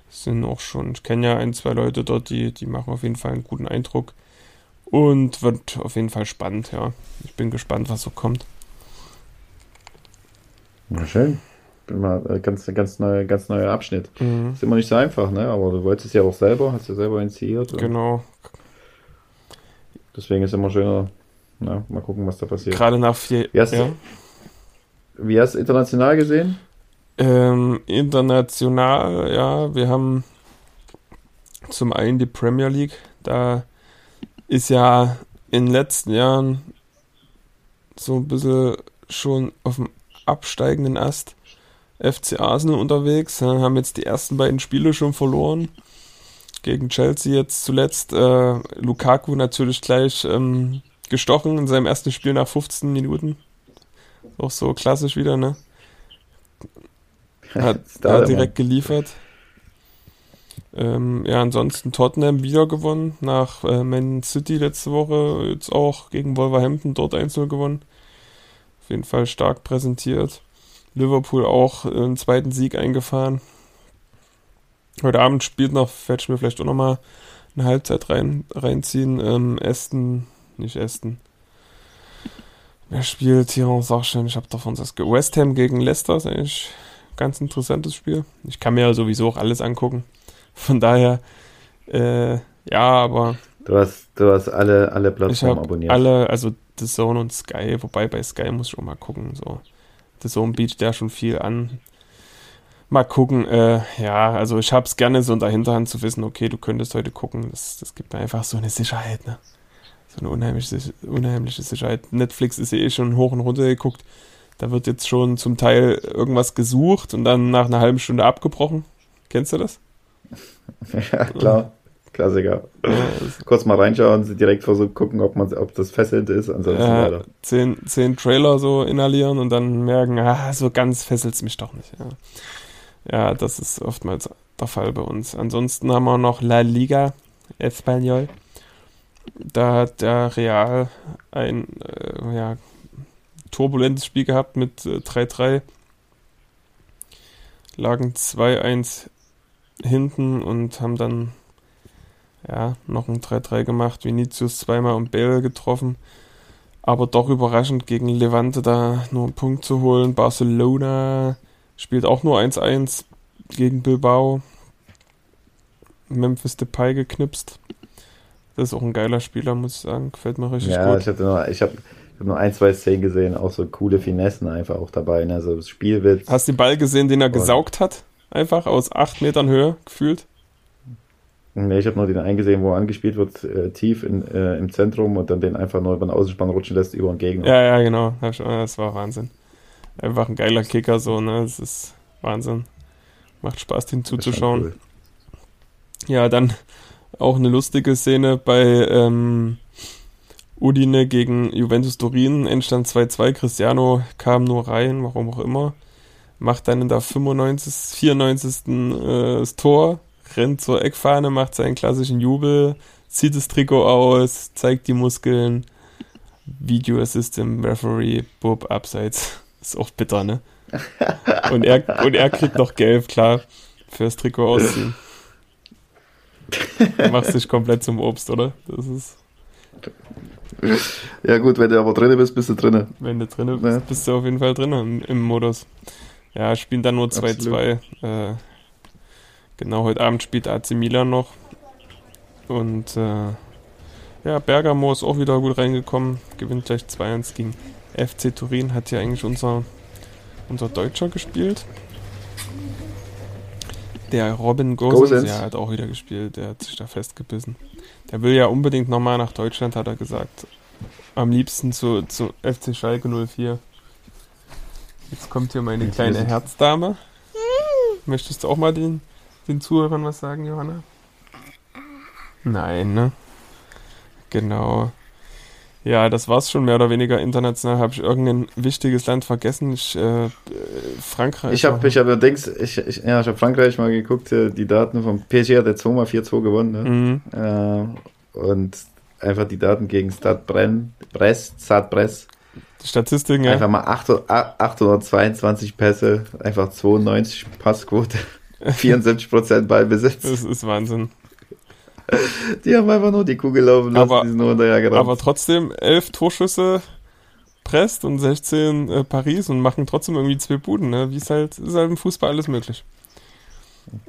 sind auch schon, ich kenne ja ein, zwei Leute dort, die, die machen auf jeden Fall einen guten Eindruck und wird auf jeden Fall spannend, ja. Ich bin gespannt, was so kommt. Na schön immer äh, ganz, ganz, neue, ganz neuer Abschnitt. Mhm. Ist immer nicht so einfach, ne? Aber du wolltest es ja auch selber, hast ja selber initiiert. Genau. Deswegen ist es immer schöner, na, mal gucken, was da passiert. Gerade nach vier wie hast, ja. wie hast du international gesehen? Ähm, international, ja, wir haben zum einen die Premier League, da ist ja in den letzten Jahren so ein bisschen schon auf dem absteigenden Ast. FC Arsenal unterwegs, haben jetzt die ersten beiden Spiele schon verloren. Gegen Chelsea jetzt zuletzt. Äh, Lukaku natürlich gleich ähm, gestochen in seinem ersten Spiel nach 15 Minuten. Auch so klassisch wieder, ne? Hat, hat direkt geliefert. Ähm, ja, ansonsten Tottenham wieder gewonnen. Nach äh, Man City letzte Woche jetzt auch gegen Wolverhampton dort 1-0 gewonnen. Auf jeden Fall stark präsentiert. Liverpool auch einen zweiten Sieg eingefahren. Heute Abend spielt noch, werde ich mir vielleicht auch nochmal eine Halbzeit rein, reinziehen. Ähm, Aston, nicht Aston. Wer spielt hier? Sag schon, ich habe davon das West Ham gegen Leicester ist eigentlich ein ganz interessantes Spiel. Ich kann mir ja sowieso auch alles angucken. Von daher, äh, ja, aber. Du hast, du hast alle, alle Plattformen abonniert. Alle, also The Zone und Sky, wobei bei Sky muss ich auch mal gucken. So. The Zone bietet ja schon viel an. Mal gucken, äh, ja, also ich hab's gerne so in der Hinterhand zu wissen, okay, du könntest heute gucken. Das, das gibt mir einfach so eine Sicherheit, ne? So eine unheimliche, unheimliche Sicherheit. Netflix ist ja eh schon hoch und runter geguckt. Da wird jetzt schon zum Teil irgendwas gesucht und dann nach einer halben Stunde abgebrochen. Kennst du das? Ja, klar. Klassiker. Kurz mal reinschauen, direkt versuchen, gucken, ob, man, ob das fesselnd ist. Ansonsten ja, weiter. Zehn, zehn Trailer so inhalieren und dann merken, ah, so ganz fesselt es mich doch nicht. Ja. ja, das ist oftmals der Fall bei uns. Ansonsten haben wir noch La Liga Espanyol. Da hat der Real ein äh, ja, turbulentes Spiel gehabt mit äh, 3-3. Lagen 2-1 hinten und haben dann ja, noch ein 3-3 gemacht. Vinicius zweimal und Bale getroffen. Aber doch überraschend gegen Levante da nur einen Punkt zu holen. Barcelona spielt auch nur 1-1 gegen Bilbao. Memphis Depay geknipst. Das ist auch ein geiler Spieler, muss ich sagen. Gefällt mir richtig ja, gut. ich habe nur, ich hab, ich hab nur ein, zwei Szenen gesehen, auch so coole Finessen einfach auch dabei. Ne? So Spielwitz. Hast du den Ball gesehen, den er gesaugt hat? Einfach aus acht Metern Höhe gefühlt? Nee, ich habe nur den eingesehen, wo er angespielt wird, äh, tief in, äh, im Zentrum und dann den einfach nur über den Außenspann rutschen lässt über den Gegner. Ja, ja, genau. Das war Wahnsinn. Einfach ein geiler Kicker, so, ne? Das ist Wahnsinn. Macht Spaß, den zuzuschauen. Cool. Ja, dann auch eine lustige Szene bei ähm, Udine gegen Juventus Turin. Endstand 2-2. Cristiano kam nur rein, warum auch immer. Macht dann in der 95, 94. Äh, das Tor rennt zur Eckfahne, macht seinen klassischen Jubel, zieht das Trikot aus, zeigt die Muskeln. Video Assistant Referee, Bob abseits. Ist auch bitter, ne? Und er, und er kriegt noch gelb, klar, fürs Trikot ausziehen. Du machst dich komplett zum Obst, oder? Das ist. Ja, gut, wenn du aber drin bist, bist du drin. Wenn du drin bist, ja. bist du auf jeden Fall drin im, im Modus. Ja, spielen dann nur 2-2. Äh, Genau, heute Abend spielt AC Milan noch. Und äh, ja, Bergamo ist auch wieder gut reingekommen. Gewinnt gleich 2-1 gegen FC Turin. Hat ja eigentlich unser, unser Deutscher gespielt. Der Robin Gosens, ja, hat auch wieder gespielt. Der hat sich da festgebissen. Der will ja unbedingt nochmal nach Deutschland, hat er gesagt. Am liebsten zu, zu FC Schalke 04. Jetzt kommt hier meine kleine Herzdame. Möchtest du auch mal den den Zuhörern was sagen, Johanna? Nein, ne? Genau. Ja, das war's schon mehr oder weniger international. Habe ich irgendein wichtiges Land vergessen? Ich, äh, Frankreich. Ich habe ich hab allerdings, ich, ich, ja, ich habe Frankreich mal geguckt, äh, die Daten vom PSG hat jetzt 2 mal 4-2 gewonnen. Ne? Mhm. Äh, und einfach die Daten gegen Stade Brenn, Brest, Stade Brest. Die Statistiken, ja. Einfach mal 822 Pässe, einfach 92 Passquote. 74% Ballbesitz. Das ist Wahnsinn. Die haben einfach nur die Kugel laufen lassen, aber, die sind nur hinterhergerannt. Aber trotzdem 11 Torschüsse Brest und 16 äh, Paris und machen trotzdem irgendwie zwei Buden, ne? Wie es halt, ist halt im Fußball alles möglich.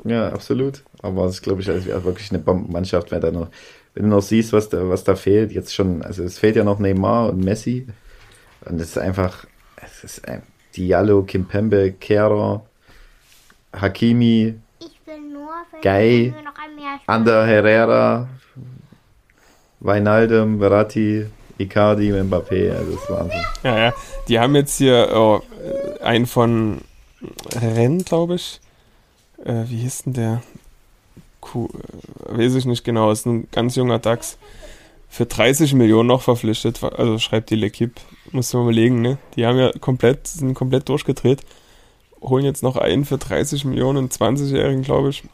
Ja, absolut. Aber es ist, glaube ich, also wirklich eine Bombenmannschaft, wenn, da noch, wenn du noch siehst, was da, was da fehlt. Jetzt schon, also es fehlt ja noch Neymar und Messi. Und es ist einfach, es ist ein Diallo, Kimpembe, Kehrer, Hakimi, Gay, Ander Herrera, Weinaldum, Verratti, Icardi, Mbappé, also das ist Wahnsinn. Ja, ja, die haben jetzt hier oh, einen von Rennes, glaube ich. Äh, wie hieß denn der? Kuh, äh, weiß ich nicht genau, ist ein ganz junger DAX. Für 30 Millionen noch verpflichtet, also schreibt die L'Equipe, muss man überlegen, ne? Die haben ja komplett, sind komplett durchgedreht holen jetzt noch einen für 30 Millionen, 20-Jährigen, glaube ich.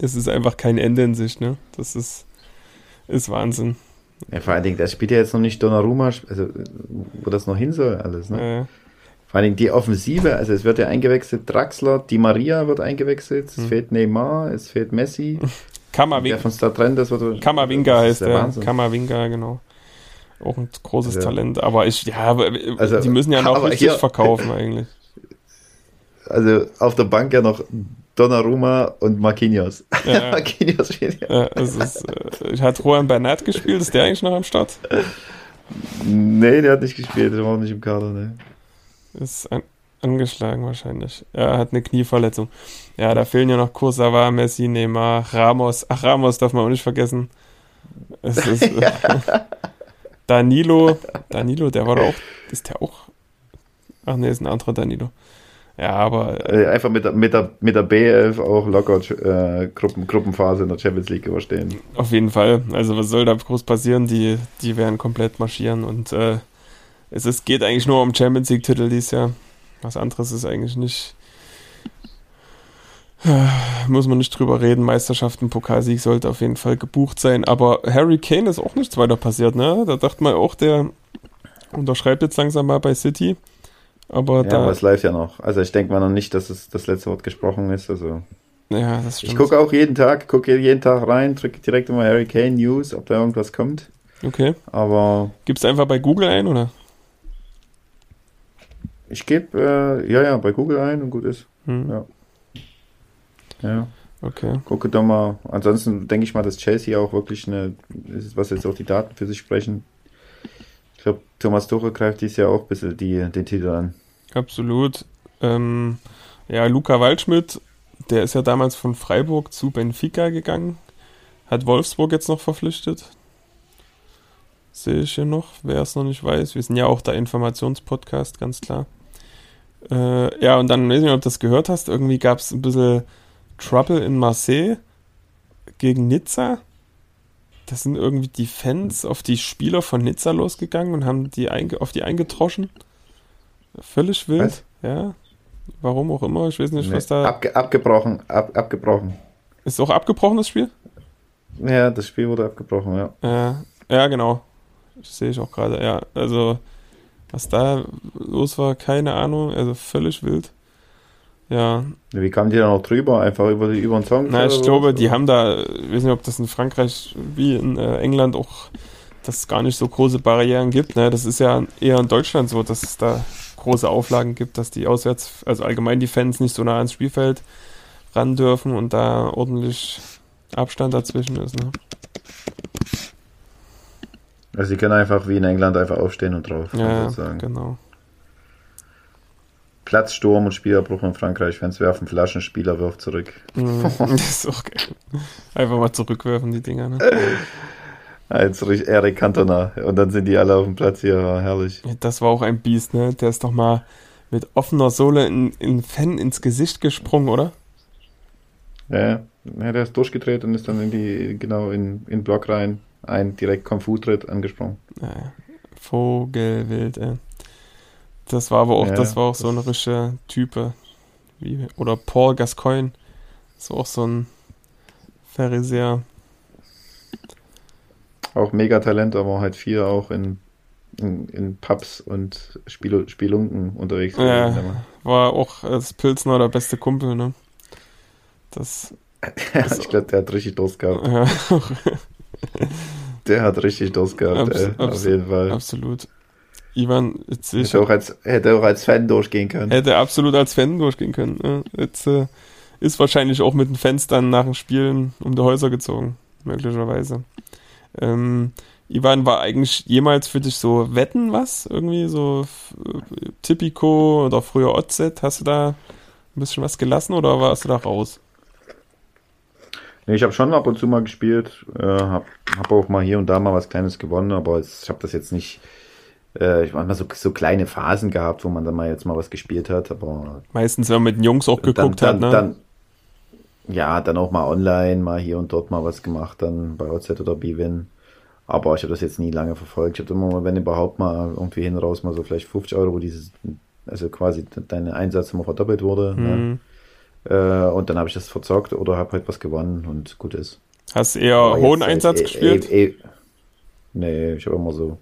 Es ist einfach kein Ende in sich, ne? Das ist, ist Wahnsinn. Ja, vor allen Dingen, das spielt ja jetzt noch nicht Donnarumma, also wo das noch hin soll, alles, ne? Ja. Vor allen Dingen die Offensive, also es wird ja eingewechselt, Draxler, Di Maria wird eingewechselt, es hm. fehlt Neymar, es fehlt Messi. Kammerwinker. Der von Startrend, das wird. Kammerwinker heißt der. Kammerwinker, genau. Auch ein großes also, Talent, aber ich, ja, also, die müssen ja noch richtig hier, verkaufen eigentlich also auf der Bank ja noch Donnarumma und Marquinhos. Ja, Marquinhos spielt ja. ja ist, äh, hat Juan Bernat gespielt? Ist der eigentlich noch am Start? Nee, der hat nicht gespielt, der war auch nicht im Kader, ne. Ist an, angeschlagen wahrscheinlich. Er hat eine Knieverletzung. Ja, da fehlen ja noch Kursawa, Messi, Neymar, Ramos. Ach, Ramos darf man auch nicht vergessen. Es ist, ja. Danilo, Danilo, der war doch auch, ist der auch, ach nee, ist ein anderer Danilo. Ja, aber. Äh, einfach mit der, mit der, mit der B11 auch locker äh, Gruppen, Gruppenphase in der Champions League überstehen. Auf jeden Fall. Also, was soll da groß passieren? Die, die werden komplett marschieren und äh, es ist, geht eigentlich nur um Champions League-Titel dieses Jahr. Was anderes ist eigentlich nicht. Muss man nicht drüber reden. Meisterschaften, Pokalsieg sollte auf jeden Fall gebucht sein. Aber Harry Kane ist auch nichts weiter passiert, ne? Da dachte man auch, der unterschreibt jetzt langsam mal bei City. Aber Ja, da. aber es läuft ja noch. Also ich denke mal noch nicht, dass es das letzte Wort gesprochen ist. Also ja, das ich stimmt. gucke auch jeden Tag, gucke jeden Tag rein, drücke direkt immer Harry Kane News, ob da irgendwas kommt. Okay. Aber Gibst einfach bei Google ein, oder? ich gebe äh, ja ja bei Google ein und gut ist. Hm. Ja. Ja. Okay. Gucke doch mal. Ansonsten denke ich mal, dass Chelsea auch wirklich eine, was jetzt auch die Daten für sich sprechen. Ich glaube, Thomas Tuchel greift dies Jahr auch ein bisschen die, den Titel an. Absolut. Ähm, ja, Luca Waldschmidt, der ist ja damals von Freiburg zu Benfica gegangen. Hat Wolfsburg jetzt noch verpflichtet. Sehe ich hier noch, wer es noch nicht weiß. Wir sind ja auch der Informationspodcast, ganz klar. Äh, ja, und dann, weiß nicht, ob du das gehört hast, irgendwie gab es ein bisschen Trouble in Marseille gegen Nizza. Da sind irgendwie die Fans auf die Spieler von Nizza losgegangen und haben die einge auf die eingetroschen. Völlig wild, Was? ja. Warum auch immer, ich weiß nicht, Nee, was da. abge abgebrochen, ab abgebrochen. Ist auch abgebrochen, das Spiel? Ja, das Spiel wurde abgebrochen, ja. Ja, ja, genau. Das sehe ich auch gerade, ja. Also, was da los war, keine Ahnung. Also völlig wild. Ja, Wie kamen die da noch drüber? Einfach über, die, über den Song? na, ich glaube, die haben da, ich weiß nicht, ob das in Frankreich wie in äh, England auch, dass es gar nicht so große Barrieren gibt. Ne? Das ist ja eher in Deutschland so, dass es da große Auflagen gibt, dass die auswärts, also allgemein die Fans nicht so nah ans Spielfeld ran dürfen und da ordentlich Abstand dazwischen ist. Ne? Also, sie können einfach wie in England einfach aufstehen und drauf. Ja, sozusagen. genau. Platzsturm und Spielabbruch in Frankreich. Fans werfen Flaschen, Spieler wirft zurück. Mhm, das ist auch geil. Einfach mal zurückwerfen, die Dinger. Ne? Als Eric Cantona. Und dann sind die alle auf dem Platz hier. Ja, herrlich. Das war auch ein Biest, ne? Der ist doch mal mit offener Sohle in, in Fan ins Gesicht gesprungen, oder? Ja, ja, der ist durchgedreht und ist dann in die, genau in, in den Block rein. Ein direkt Kung-Fu-Tritt angesprungen. Naja, Vogelwild, ey. Das war aber auch, Ja, das war auch so ein richtiger Type. Wie, oder Paul Gascoigne. Ist auch so ein Pharisäer. Auch Megatalent, aber halt viel auch in, in, in Pubs und Spiel, Spielunken unterwegs. Ja. War auch als Pilsner der beste Kumpel, ne? Das, ja, ich glaube, der hat richtig Durst gehabt. ja, Der hat richtig Durst gehabt, Abs- ey, auf jeden Fall. absolut. Ivan, jetzt sehe ich Hätte auch, als, hätte auch als Fan durchgehen können. Hätte absolut als Fan durchgehen können. ne? Jetzt äh, ist wahrscheinlich auch mit den Fans dann nach dem Spielen um die Häuser gezogen, möglicherweise. Ähm, Ivan, war eigentlich jemals für dich so Wetten was? Irgendwie so äh, Tipico oder früher Oddset? Hast du da ein bisschen was gelassen oder warst du da raus? Nee, ich habe schon ab und zu mal gespielt, äh, habe hab auch mal hier und da mal was Kleines gewonnen, aber ich habe das jetzt nicht, äh, ich habe mal so, so kleine Phasen gehabt, wo man dann mal jetzt mal was gespielt hat, aber Meistens, wenn man mit den Jungs auch geguckt dann, hat, ne? dann, ja, dann auch mal online, mal hier und dort mal was gemacht, dann bei OZ oder Bwin. Aber ich habe das jetzt nie lange verfolgt. Ich habe immer mal, wenn überhaupt mal irgendwie hin raus mal so vielleicht 50 Euro, wo dieses, also quasi dein Einsatz immer verdoppelt wurde. Ne? Hm. Äh, und dann habe ich das verzockt oder habe halt was gewonnen und gut ist. Hast eher Aber hohen äh, Einsatz eh- gespielt? eh- eh- nee, ich habe immer so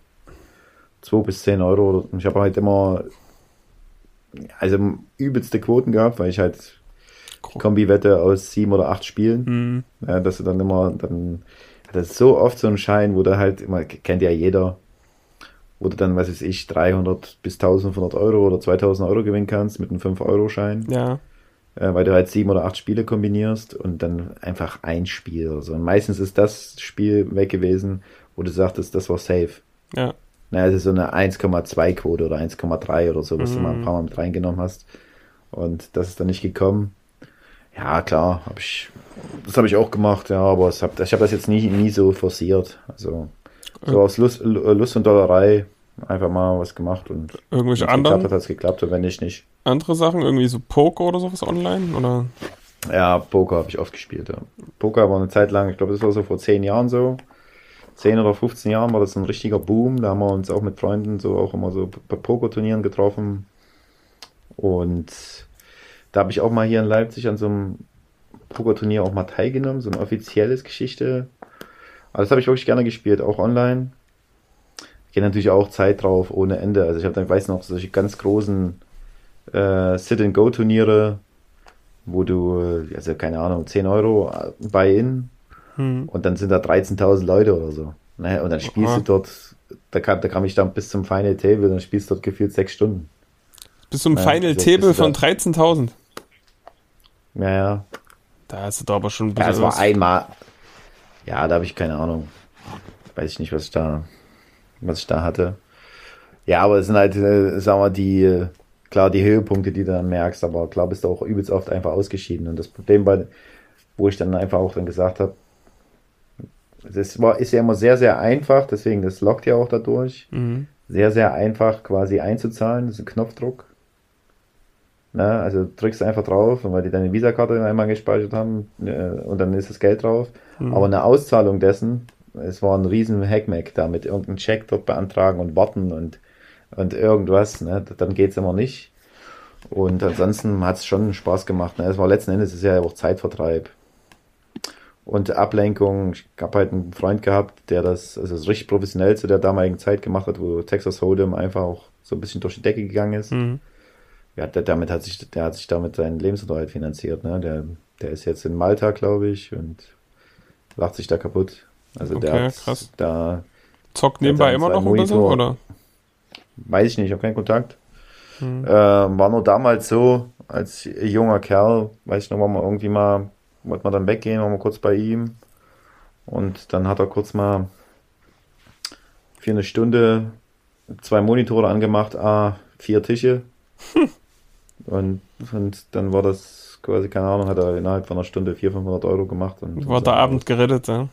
2 bis 10 Euro. oder- Ich habe halt immer also übelste Quoten gehabt, weil ich halt Kombi-Wette aus sieben oder acht Spielen. Hm. Ja, dass du dann immer, dann hat das so oft so einen Schein, wo du halt immer, kennt ja jeder, wo du dann, was weiß ich, 300 bis 1500 Euro oder 2000 Euro gewinnen kannst mit einem 5-Euro-Schein, Ja, äh, weil du halt sieben oder acht Spiele kombinierst und dann einfach ein Spiel oder so. Und meistens ist das Spiel weg gewesen, wo du sagtest, das war safe. ja. Naja, also so eine 1,2 Quote oder 1,3 oder so, was du mal ein Mhm. paar Mal mit reingenommen hast. Und das ist dann nicht gekommen. Ja, klar, hab ich, das habe ich auch gemacht, ja, aber es hab, ich habe das jetzt nie, nie so forciert. Also so aus Lust, Lust und Dollerei einfach mal was gemacht und Irgendwelche es geklappt anderen, hat, hat es geklappt und wenn nicht, nicht. andere Sachen? Irgendwie so Poker oder sowas online? Oder? Ja, Poker habe ich oft gespielt, ja. Poker war eine Zeit lang, ich glaube, das war so vor 10 Jahren so. 10 oder 15 Jahren war das ein richtiger Boom. Da haben wir uns auch mit Freunden so auch immer so bei Pokerturnieren getroffen. Und da habe ich auch mal hier in Leipzig an so einem Pokerturnier auch mal teilgenommen, so ein offizielles Geschichte. Aber das habe ich wirklich gerne gespielt, auch online. Geht natürlich auch Zeit drauf ohne Ende. Also ich habe dann, weiß noch, solche ganz großen äh, Sit-and-Go-Turniere, wo du, also keine Ahnung, 10 Euro Buy-in hm. und dann sind da 13.000 Leute oder so. Ne? Und dann spielst Aha. du dort, da kam, da kam ich dann bis zum Final Table, dann spielst du dort gefühlt sechs Stunden. Bis zum ja, Final Table von 13.000? Ja, ja. Da hast du da aber schon ein bisschen. Ja, es war einmal. Ja, da habe ich keine Ahnung. Weiß ich nicht, was ich da, was ich da hatte. Ja, aber es sind halt, äh, sagen wir, die, äh, klar, die Höhepunkte, die du dann merkst, aber klar bist du auch übelst oft einfach ausgeschieden. Und das Problem war, wo ich dann einfach auch dann gesagt habe, es war, ist ja immer sehr, sehr einfach, deswegen, das lockt ja auch dadurch. Mhm. Sehr, sehr einfach quasi einzuzahlen, das ist ein Knopfdruck. Na, also drückst du einfach drauf, weil die deine Visakarte einmal gespeichert haben äh, und dann ist das Geld drauf. Mhm. Aber eine Auszahlung dessen, es war ein riesen Hackmack da mit irgendeinem Check dort beantragen und warten und, und irgendwas, ne? dann es immer nicht. Und ansonsten hat es schon Spaß gemacht. Ne? Es war letzten Endes ist ja auch Zeitvertreib und Ablenkung. Ich habe halt einen Freund gehabt, der das, also das richtig professionell zu der damaligen Zeit gemacht hat, wo Texas Hold'em einfach auch so ein bisschen durch die Decke gegangen ist. Mhm. Ja, der, damit hat sich, der hat sich damit seinen Lebensunterhalt finanziert. Ne? Der, der ist jetzt in Malta, glaube ich, und lacht sich da kaputt. Also okay, der hat krass. da zockt nebenbei immer noch Monitor, oder so, oder? Weiß ich nicht, ich habe keinen Kontakt. Mhm. Äh, war nur damals so, als junger Kerl, weiß ich noch, mal irgendwie mal wollten wir dann weggehen, waren wir kurz bei ihm. Und dann hat er kurz mal für eine Stunde zwei Monitore angemacht, ah, vier Tische. Und, und dann war das quasi, keine Ahnung, hat er innerhalb von einer Stunde 400, 500 Euro gemacht. Und war der Abend gerettet, ja?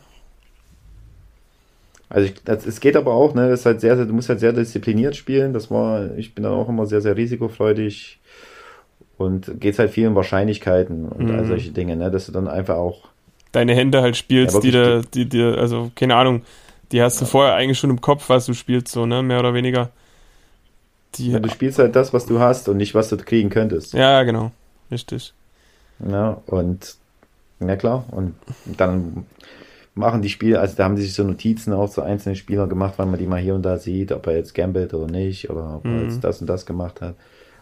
Also ich, das, es geht aber auch, ne, das ist halt sehr, sehr, du musst halt sehr diszipliniert spielen. Das war, ich bin dann auch immer sehr, sehr risikofreudig. Und geht halt viel um Wahrscheinlichkeiten und mhm. all solche Dinge, ne? Dass du dann einfach auch. Deine Hände halt spielst, ja, die dir, die dir, also keine Ahnung, die hast du vorher eigentlich schon im Kopf, was du spielst, so, ne? Mehr oder weniger. Die, ja, du spielst halt das, was du hast und nicht, was du kriegen könntest. Ja, genau. Richtig. Ja, und na klar, und dann machen die Spieler, also da haben sie sich so Notizen auch zu einzelnen Spielern gemacht, weil man die mal hier und da sieht, ob er jetzt gambelt oder nicht, oder ob mhm. er jetzt das und das gemacht hat.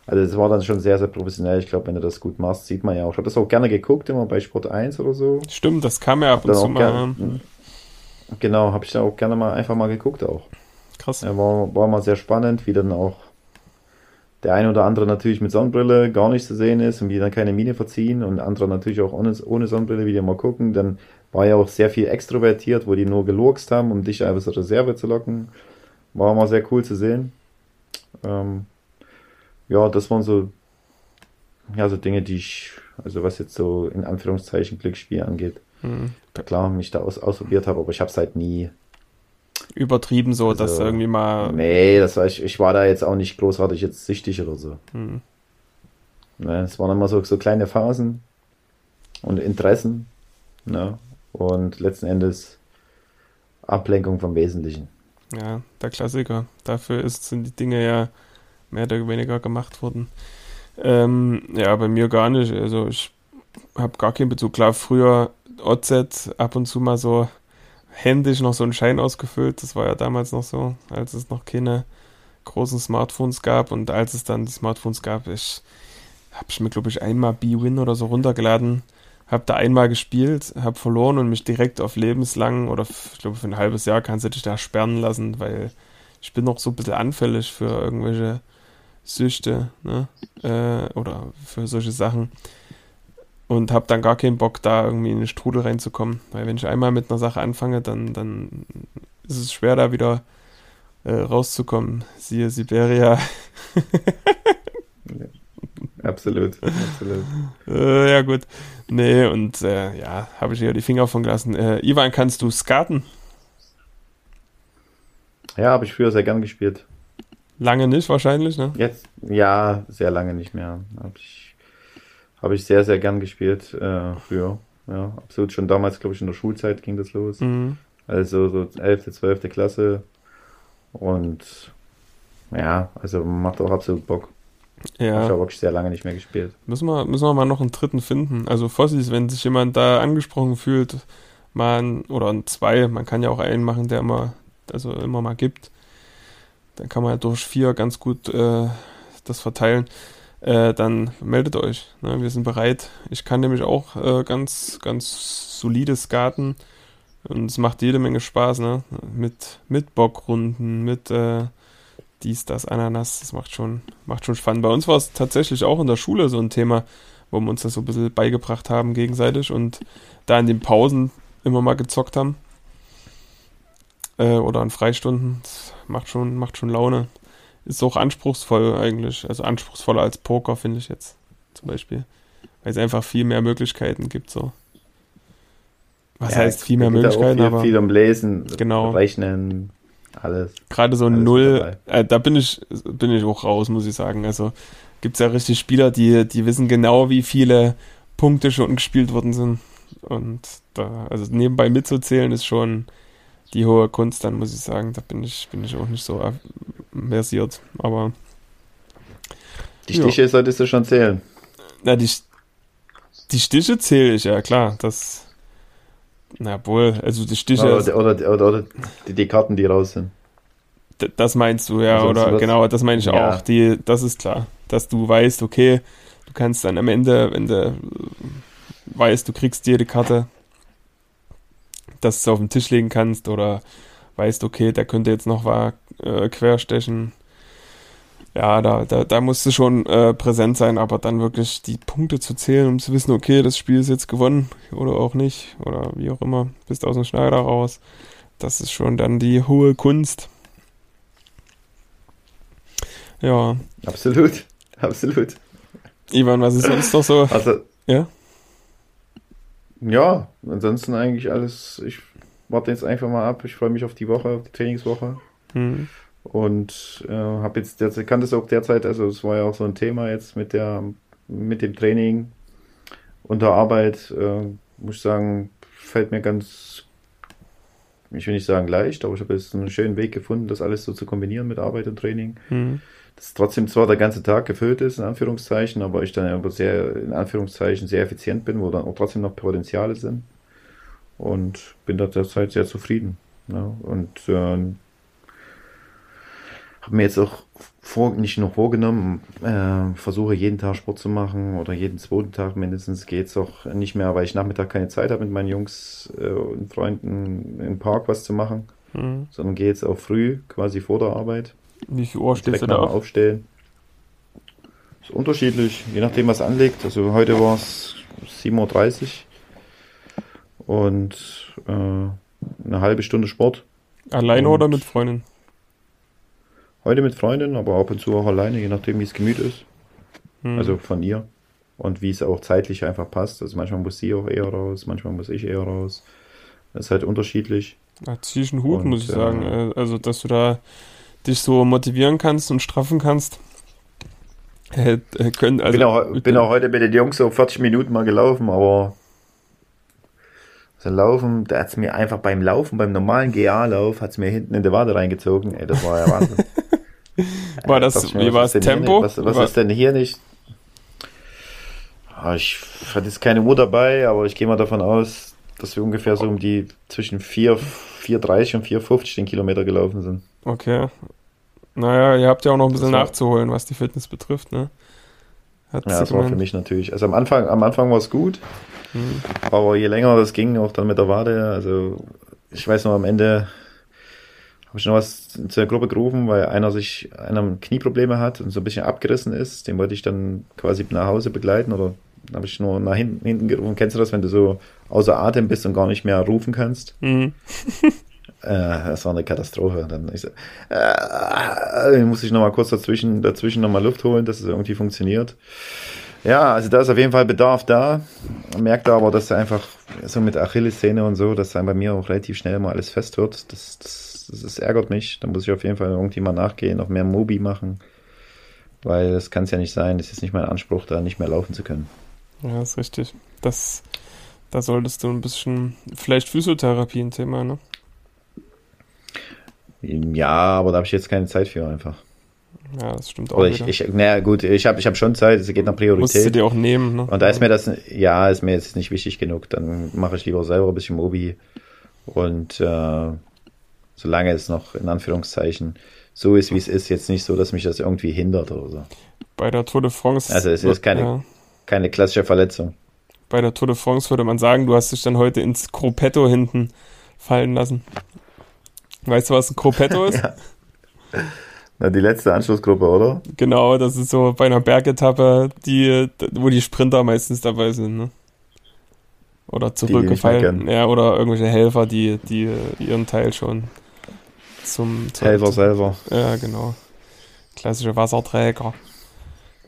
Also es war dann schon sehr, sehr professionell. Ich glaube, wenn du das gut machst, sieht man ja auch. Ich habe das auch gerne geguckt, immer bei Sport 1 oder so. Stimmt, das kam ja ab und zu mal. Gern, genau, habe ich da auch gerne mal einfach mal geguckt auch. Krass. Ja, war, war mal sehr spannend, wie dann auch der eine oder andere natürlich mit Sonnenbrille gar nicht zu sehen ist und wie dann keine Miene verziehen und andere natürlich auch ohne, ohne Sonnenbrille wieder mal gucken. Dann war ja auch sehr viel extrovertiert, wo die nur gelurkst haben, um dich einfach zur Reserve zu locken. War mal sehr cool zu sehen. Ähm, ja, das waren so, ja, so Dinge, die ich, also was jetzt so in Anführungszeichen Glücksspiel angeht, mhm. klar mich da aus, ausprobiert habe, aber ich habe es halt nie übertrieben so, also, dass irgendwie mal. Nee, das war ich, ich war da jetzt auch nicht großartig jetzt süchtig oder so. Mhm. Ne, es waren immer so, so kleine Phasen und Interessen. Ne? Und letzten Endes Ablenkung vom Wesentlichen. Ja, der Klassiker. Dafür ist, sind die Dinge ja mehr oder weniger gemacht wurden. Ähm, ja, bei mir gar nicht. Also ich habe gar keinen Bezug. Klar, früher OZ ab und zu mal so händisch noch so einen Schein ausgefüllt. Das war ja damals noch so, als es noch keine großen Smartphones gab. Und als es dann die Smartphones gab, ich habe ich mir, glaube ich, einmal B-Win oder so runtergeladen. Habe da einmal gespielt, habe verloren und mich direkt auf lebenslang oder ich glaube für ein halbes Jahr kannst du dich da sperren lassen, weil ich bin noch so ein bisschen anfällig für irgendwelche Süchte ne? Äh, oder für solche Sachen. Und habe dann gar keinen Bock, da irgendwie in den Strudel reinzukommen. Weil wenn ich einmal mit einer Sache anfange, dann, dann ist es schwer, da wieder äh, rauszukommen. Siehe Siberia. absolut, absolut. Äh, ja, gut. Nee, und äh, ja, habe ich hier die Finger von gelassen. Äh, Ivan, kannst du skaten? Ja, habe ich früher sehr gern gespielt. Lange nicht wahrscheinlich, ne? Jetzt, ja, sehr lange nicht mehr. Habe ich, hab ich sehr, sehr gern gespielt äh, früher. Ja, absolut. Schon damals, glaube ich, in der Schulzeit ging das los. Mhm. Also so 11., 12. Klasse. Und ja, also macht auch absolut Bock. Ja. Ja. Ich habe wirklich sehr lange nicht mehr gespielt. Müssen wir, müssen wir mal noch einen dritten finden. Also Fossis, wenn sich jemand da angesprochen fühlt, mal ein, oder ein zwei, man kann ja auch einen machen, der immer, also immer mal gibt. Dann kann man ja durch vier ganz gut äh, das verteilen. Äh, dann meldet euch. Ne? Wir sind bereit. Ich kann nämlich auch äh, ganz, ganz solides Skaten. Und es macht jede Menge Spaß, ne? Mit, mit Bockrunden, mit äh, dies, das, Ananas. Das macht schon, macht schon spannend. Bei uns war es tatsächlich auch in der Schule so ein Thema, wo wir uns das so ein bisschen beigebracht haben gegenseitig und da in den Pausen immer mal gezockt haben. Äh, oder an Freistunden. Das macht schon, macht schon Laune. Ist auch anspruchsvoll eigentlich. Also anspruchsvoller als Poker, finde ich jetzt zum Beispiel. Weil es einfach viel mehr Möglichkeiten gibt. So. Was Ja, heißt viel mehr Möglichkeiten, viel, aber viel um Lesen, Genau. Rechnen, alles. gerade so mit Null, äh, da bin ich, bin ich auch raus, muss ich sagen. Also gibt es ja richtig Spieler, die, die wissen genau, wie viele Punkte schon gespielt worden sind. Und da, also nebenbei mitzuzählen ist schon die hohe Kunst, dann muss ich sagen. Da bin ich, bin ich auch nicht so versiert. Aber Die Ja. Stiche solltest du schon zählen. na, die, die Stiche zähle ich, ja klar. Das. Na wohl, also die Stiche. Oder, oder, oder, oder die, die Karten, die raus sind. D- Das meinst du, ja, Ansonsten oder genau, das meine ich Ja. auch. Die, das ist klar, dass du weißt, okay, du kannst dann am Ende, wenn du weißt, du kriegst jede Karte, dass du es auf den Tisch legen kannst oder weißt, okay, der könnte jetzt noch mal äh, querstechen. Ja, da, da, da musst du schon äh, präsent sein, aber dann wirklich die Punkte zu zählen, um zu wissen, okay, das Spiel ist jetzt gewonnen oder auch nicht oder wie auch immer, bist aus dem Schneider raus. Das ist schon dann die hohe Kunst. Ja, Absolut. Absolut. Ivan, was ist sonst noch so? Also. Ja? Ja, ansonsten eigentlich alles. Ich warte jetzt einfach mal ab. Ich freue mich auf die Woche, auf die Trainingswoche. Hm. Und äh, habe jetzt derzeit, kann das auch derzeit, also es war ja auch so ein Thema jetzt mit der, mit dem Training und der Arbeit, äh, muss ich sagen, fällt mir ganz, ich will nicht sagen leicht, aber ich habe jetzt einen schönen Weg gefunden, das alles so zu kombinieren mit Arbeit und Training. Hm. Dass trotzdem zwar der ganze Tag gefüllt ist, in Anführungszeichen, aber ich dann aber sehr, in Anführungszeichen, sehr effizient bin, wo dann auch trotzdem noch Potenziale sind. Und bin da derzeit sehr zufrieden. Ja, und äh, habe mir jetzt auch vor, nicht nur vorgenommen, äh, versuche jeden Tag Sport zu machen oder jeden zweiten Tag mindestens geht's auch nicht mehr, weil ich Nachmittag keine Zeit habe mit meinen Jungs äh, und Freunden im Park was zu machen, Hm. sondern gehe jetzt auch früh, quasi vor der Arbeit, Wie viel Uhr stehst du da auf? Aufstehen. Ist unterschiedlich, je nachdem was anliegt. Also heute war es 7.30 Uhr und äh, eine halbe Stunde Sport. Alleine Und- oder mit Freundin? Heute mit Freundin, aber ab und zu auch alleine, je nachdem wie es Gemüt ist. Hm. Also von ihr. Und wie es auch zeitlich einfach passt. Also manchmal muss sie auch eher raus, manchmal muss ich eher raus. Das ist halt unterschiedlich. Da zieh ich einen Hut, und, muss ich äh, sagen. Äh, Also, dass du da dich so motivieren kannst und straffen kannst. Äh, äh, können, also, bin, auch, bin auch heute mit den Jungs so 40 Minuten mal gelaufen, aber so Laufen, da hat es mir einfach beim Laufen, beim normalen GA-Lauf, hat es mir hinten in die Wade reingezogen. Ey, das war ja Wahnsinn. War das- dachte ich wie war das Tempo? nicht- Was, was ist denn hier nicht? Ah, Ich hatte jetzt keine Uhr dabei, aber ich gehe mal davon aus, dass wir ungefähr so um die zwischen 4, 4,30 und 4,50 den Kilometer gelaufen sind. Okay. Naja, ihr habt ja auch noch ein bisschen war- nachzuholen, was die Fitness betrifft, ne? Hat Ja, das war für mich natürlich. Also am Anfang, am Anfang war es gut, Hm. aber je länger das ging, auch dann mit der Wade, also ich weiß noch, am Ende habe ich noch was zu der Gruppe gerufen, weil einer sich, einer Knieprobleme hat und so ein bisschen abgerissen ist. Den wollte ich dann quasi nach Hause begleiten oder habe ich nur nach hinten, hinten gerufen. Kennst du das, wenn du so außer Atem bist und gar nicht mehr rufen kannst? Hm. Äh, das war eine Katastrophe. Dann ich so, äh, muss ich noch mal kurz dazwischen, dazwischen noch mal Luft holen, dass es irgendwie funktioniert. Ja, also da ist auf jeden Fall Bedarf da. Man merkt aber, dass er einfach so mit Achillessehne und so, dass dann bei mir auch relativ schnell mal alles fest wird. Das, das, das, das ärgert mich. Da muss ich auf jeden Fall irgendwie mal nachgehen, noch mehr Mobi machen. Weil das kann es ja nicht sein. Das ist nicht mein Anspruch, da nicht mehr laufen zu können. Ja, ist richtig. Das, da solltest du ein bisschen, vielleicht Physiotherapie ein Thema, ne? Ja, aber da habe ich jetzt keine Zeit für einfach. Ja, das stimmt auch. Oder ich, ich, naja, gut, ich habe ich hab schon Zeit, es geht nach Priorität. Musst du dir auch nehmen, ne? Und da ist mir das, ja, ist mir jetzt nicht wichtig genug. Dann mache ich lieber selber ein bisschen Mobi. Und äh, solange es noch in Anführungszeichen so ist, wie es ist, jetzt nicht so, dass mich das irgendwie hindert oder so. Bei der Tour de France. Also es ist keine, ja. Keine klassische Verletzung. Bei der Tour de France würde man sagen, du hast dich dann heute ins Gruppetto hinten fallen lassen. Weißt du, was ein Gruppetto ist? ja. Na, die letzte Anschlussgruppe, oder? Genau, das ist so bei einer Bergetappe, die, wo die Sprinter meistens dabei sind, ne? Oder zurückgefallen. Ja, oder irgendwelche Helfer, die, die ihren Teil schon zum, zum Helfer selber. Ja, genau. Klassische Wasserträger.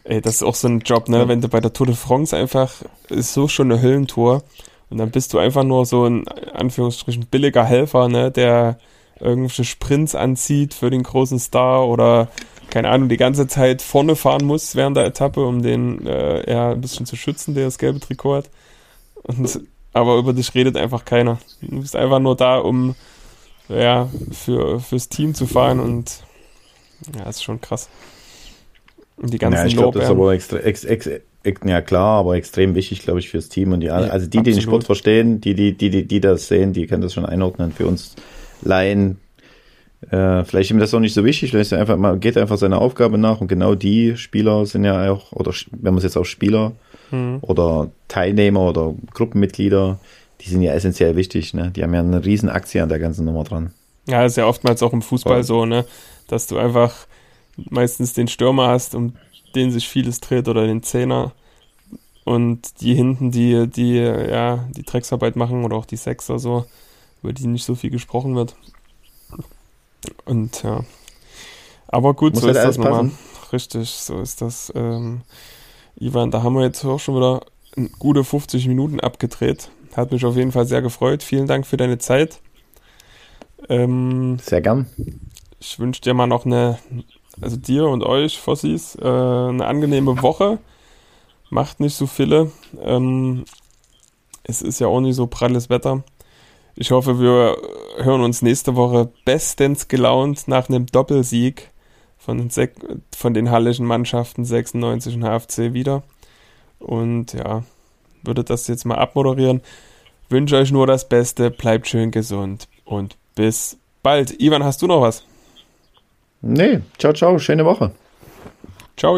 Ey, das ist auch so ein Job, ne? Ja. Wenn du bei der Tour de France einfach, ist so schon eine Höllentour und dann bist du einfach nur so ein, Anführungsstrichen, billiger Helfer, ne? Der irgendwelche Sprints anzieht für den großen Star oder keine Ahnung, die ganze Zeit vorne fahren muss während der Etappe, um den äh, ja, ein bisschen zu schützen, der das gelbe Trikot hat. Und, aber über dich redet einfach keiner. Du bist einfach nur da, um ja, für, fürs Team zu fahren und ja, ist schon krass. Und die ganzen ja, ich glaube, das ist aber extra, ex, ex, ex, ja klar, aber extrem wichtig, glaube ich, fürs Team und die, also die, die den Sport verstehen, die, die, die, die, die das sehen, die können das schon einordnen. Für uns Laien, äh, vielleicht ist ihm das auch nicht so wichtig, vielleicht ist einfach, man geht einfach seiner Aufgabe nach und genau die Spieler sind ja auch, oder wenn man es jetzt auch Spieler mhm. oder Teilnehmer oder Gruppenmitglieder, die sind ja essentiell wichtig, ne? Die haben ja eine riesen Aktie an der ganzen Nummer dran. Ja, ist ja oftmals auch im Fußball ja. so, ne? Dass du einfach meistens den Stürmer hast, um den sich vieles dreht oder den Zehner und die hinten, die, die, ja, die Drecksarbeit machen oder auch die Sechser so, über die nicht so viel gesprochen wird. Und ja. Aber gut, Muss so halt ist das nochmal. Richtig, so ist das. Ähm, Ivan, da haben wir jetzt auch schon wieder gute 50 Minuten abgedreht. Hat mich auf jeden Fall sehr gefreut. Vielen Dank für deine Zeit. Ähm, sehr gern. Ich wünsche dir mal noch eine, also dir und euch, Fossis, äh, eine angenehme Woche. Macht nicht so viele. Ähm, es ist ja auch nicht so pralles Wetter. Ich hoffe, wir hören uns nächste Woche bestens gelaunt nach einem Doppelsieg von den, Sek von den hallischen Mannschaften 96 und HFC wieder. Und ja, würde das jetzt mal abmoderieren. Wünsche euch nur das Beste, bleibt schön gesund und bis bald. Ivan, hast du noch was? Nee, ciao, ciao, schöne Woche. Ciao.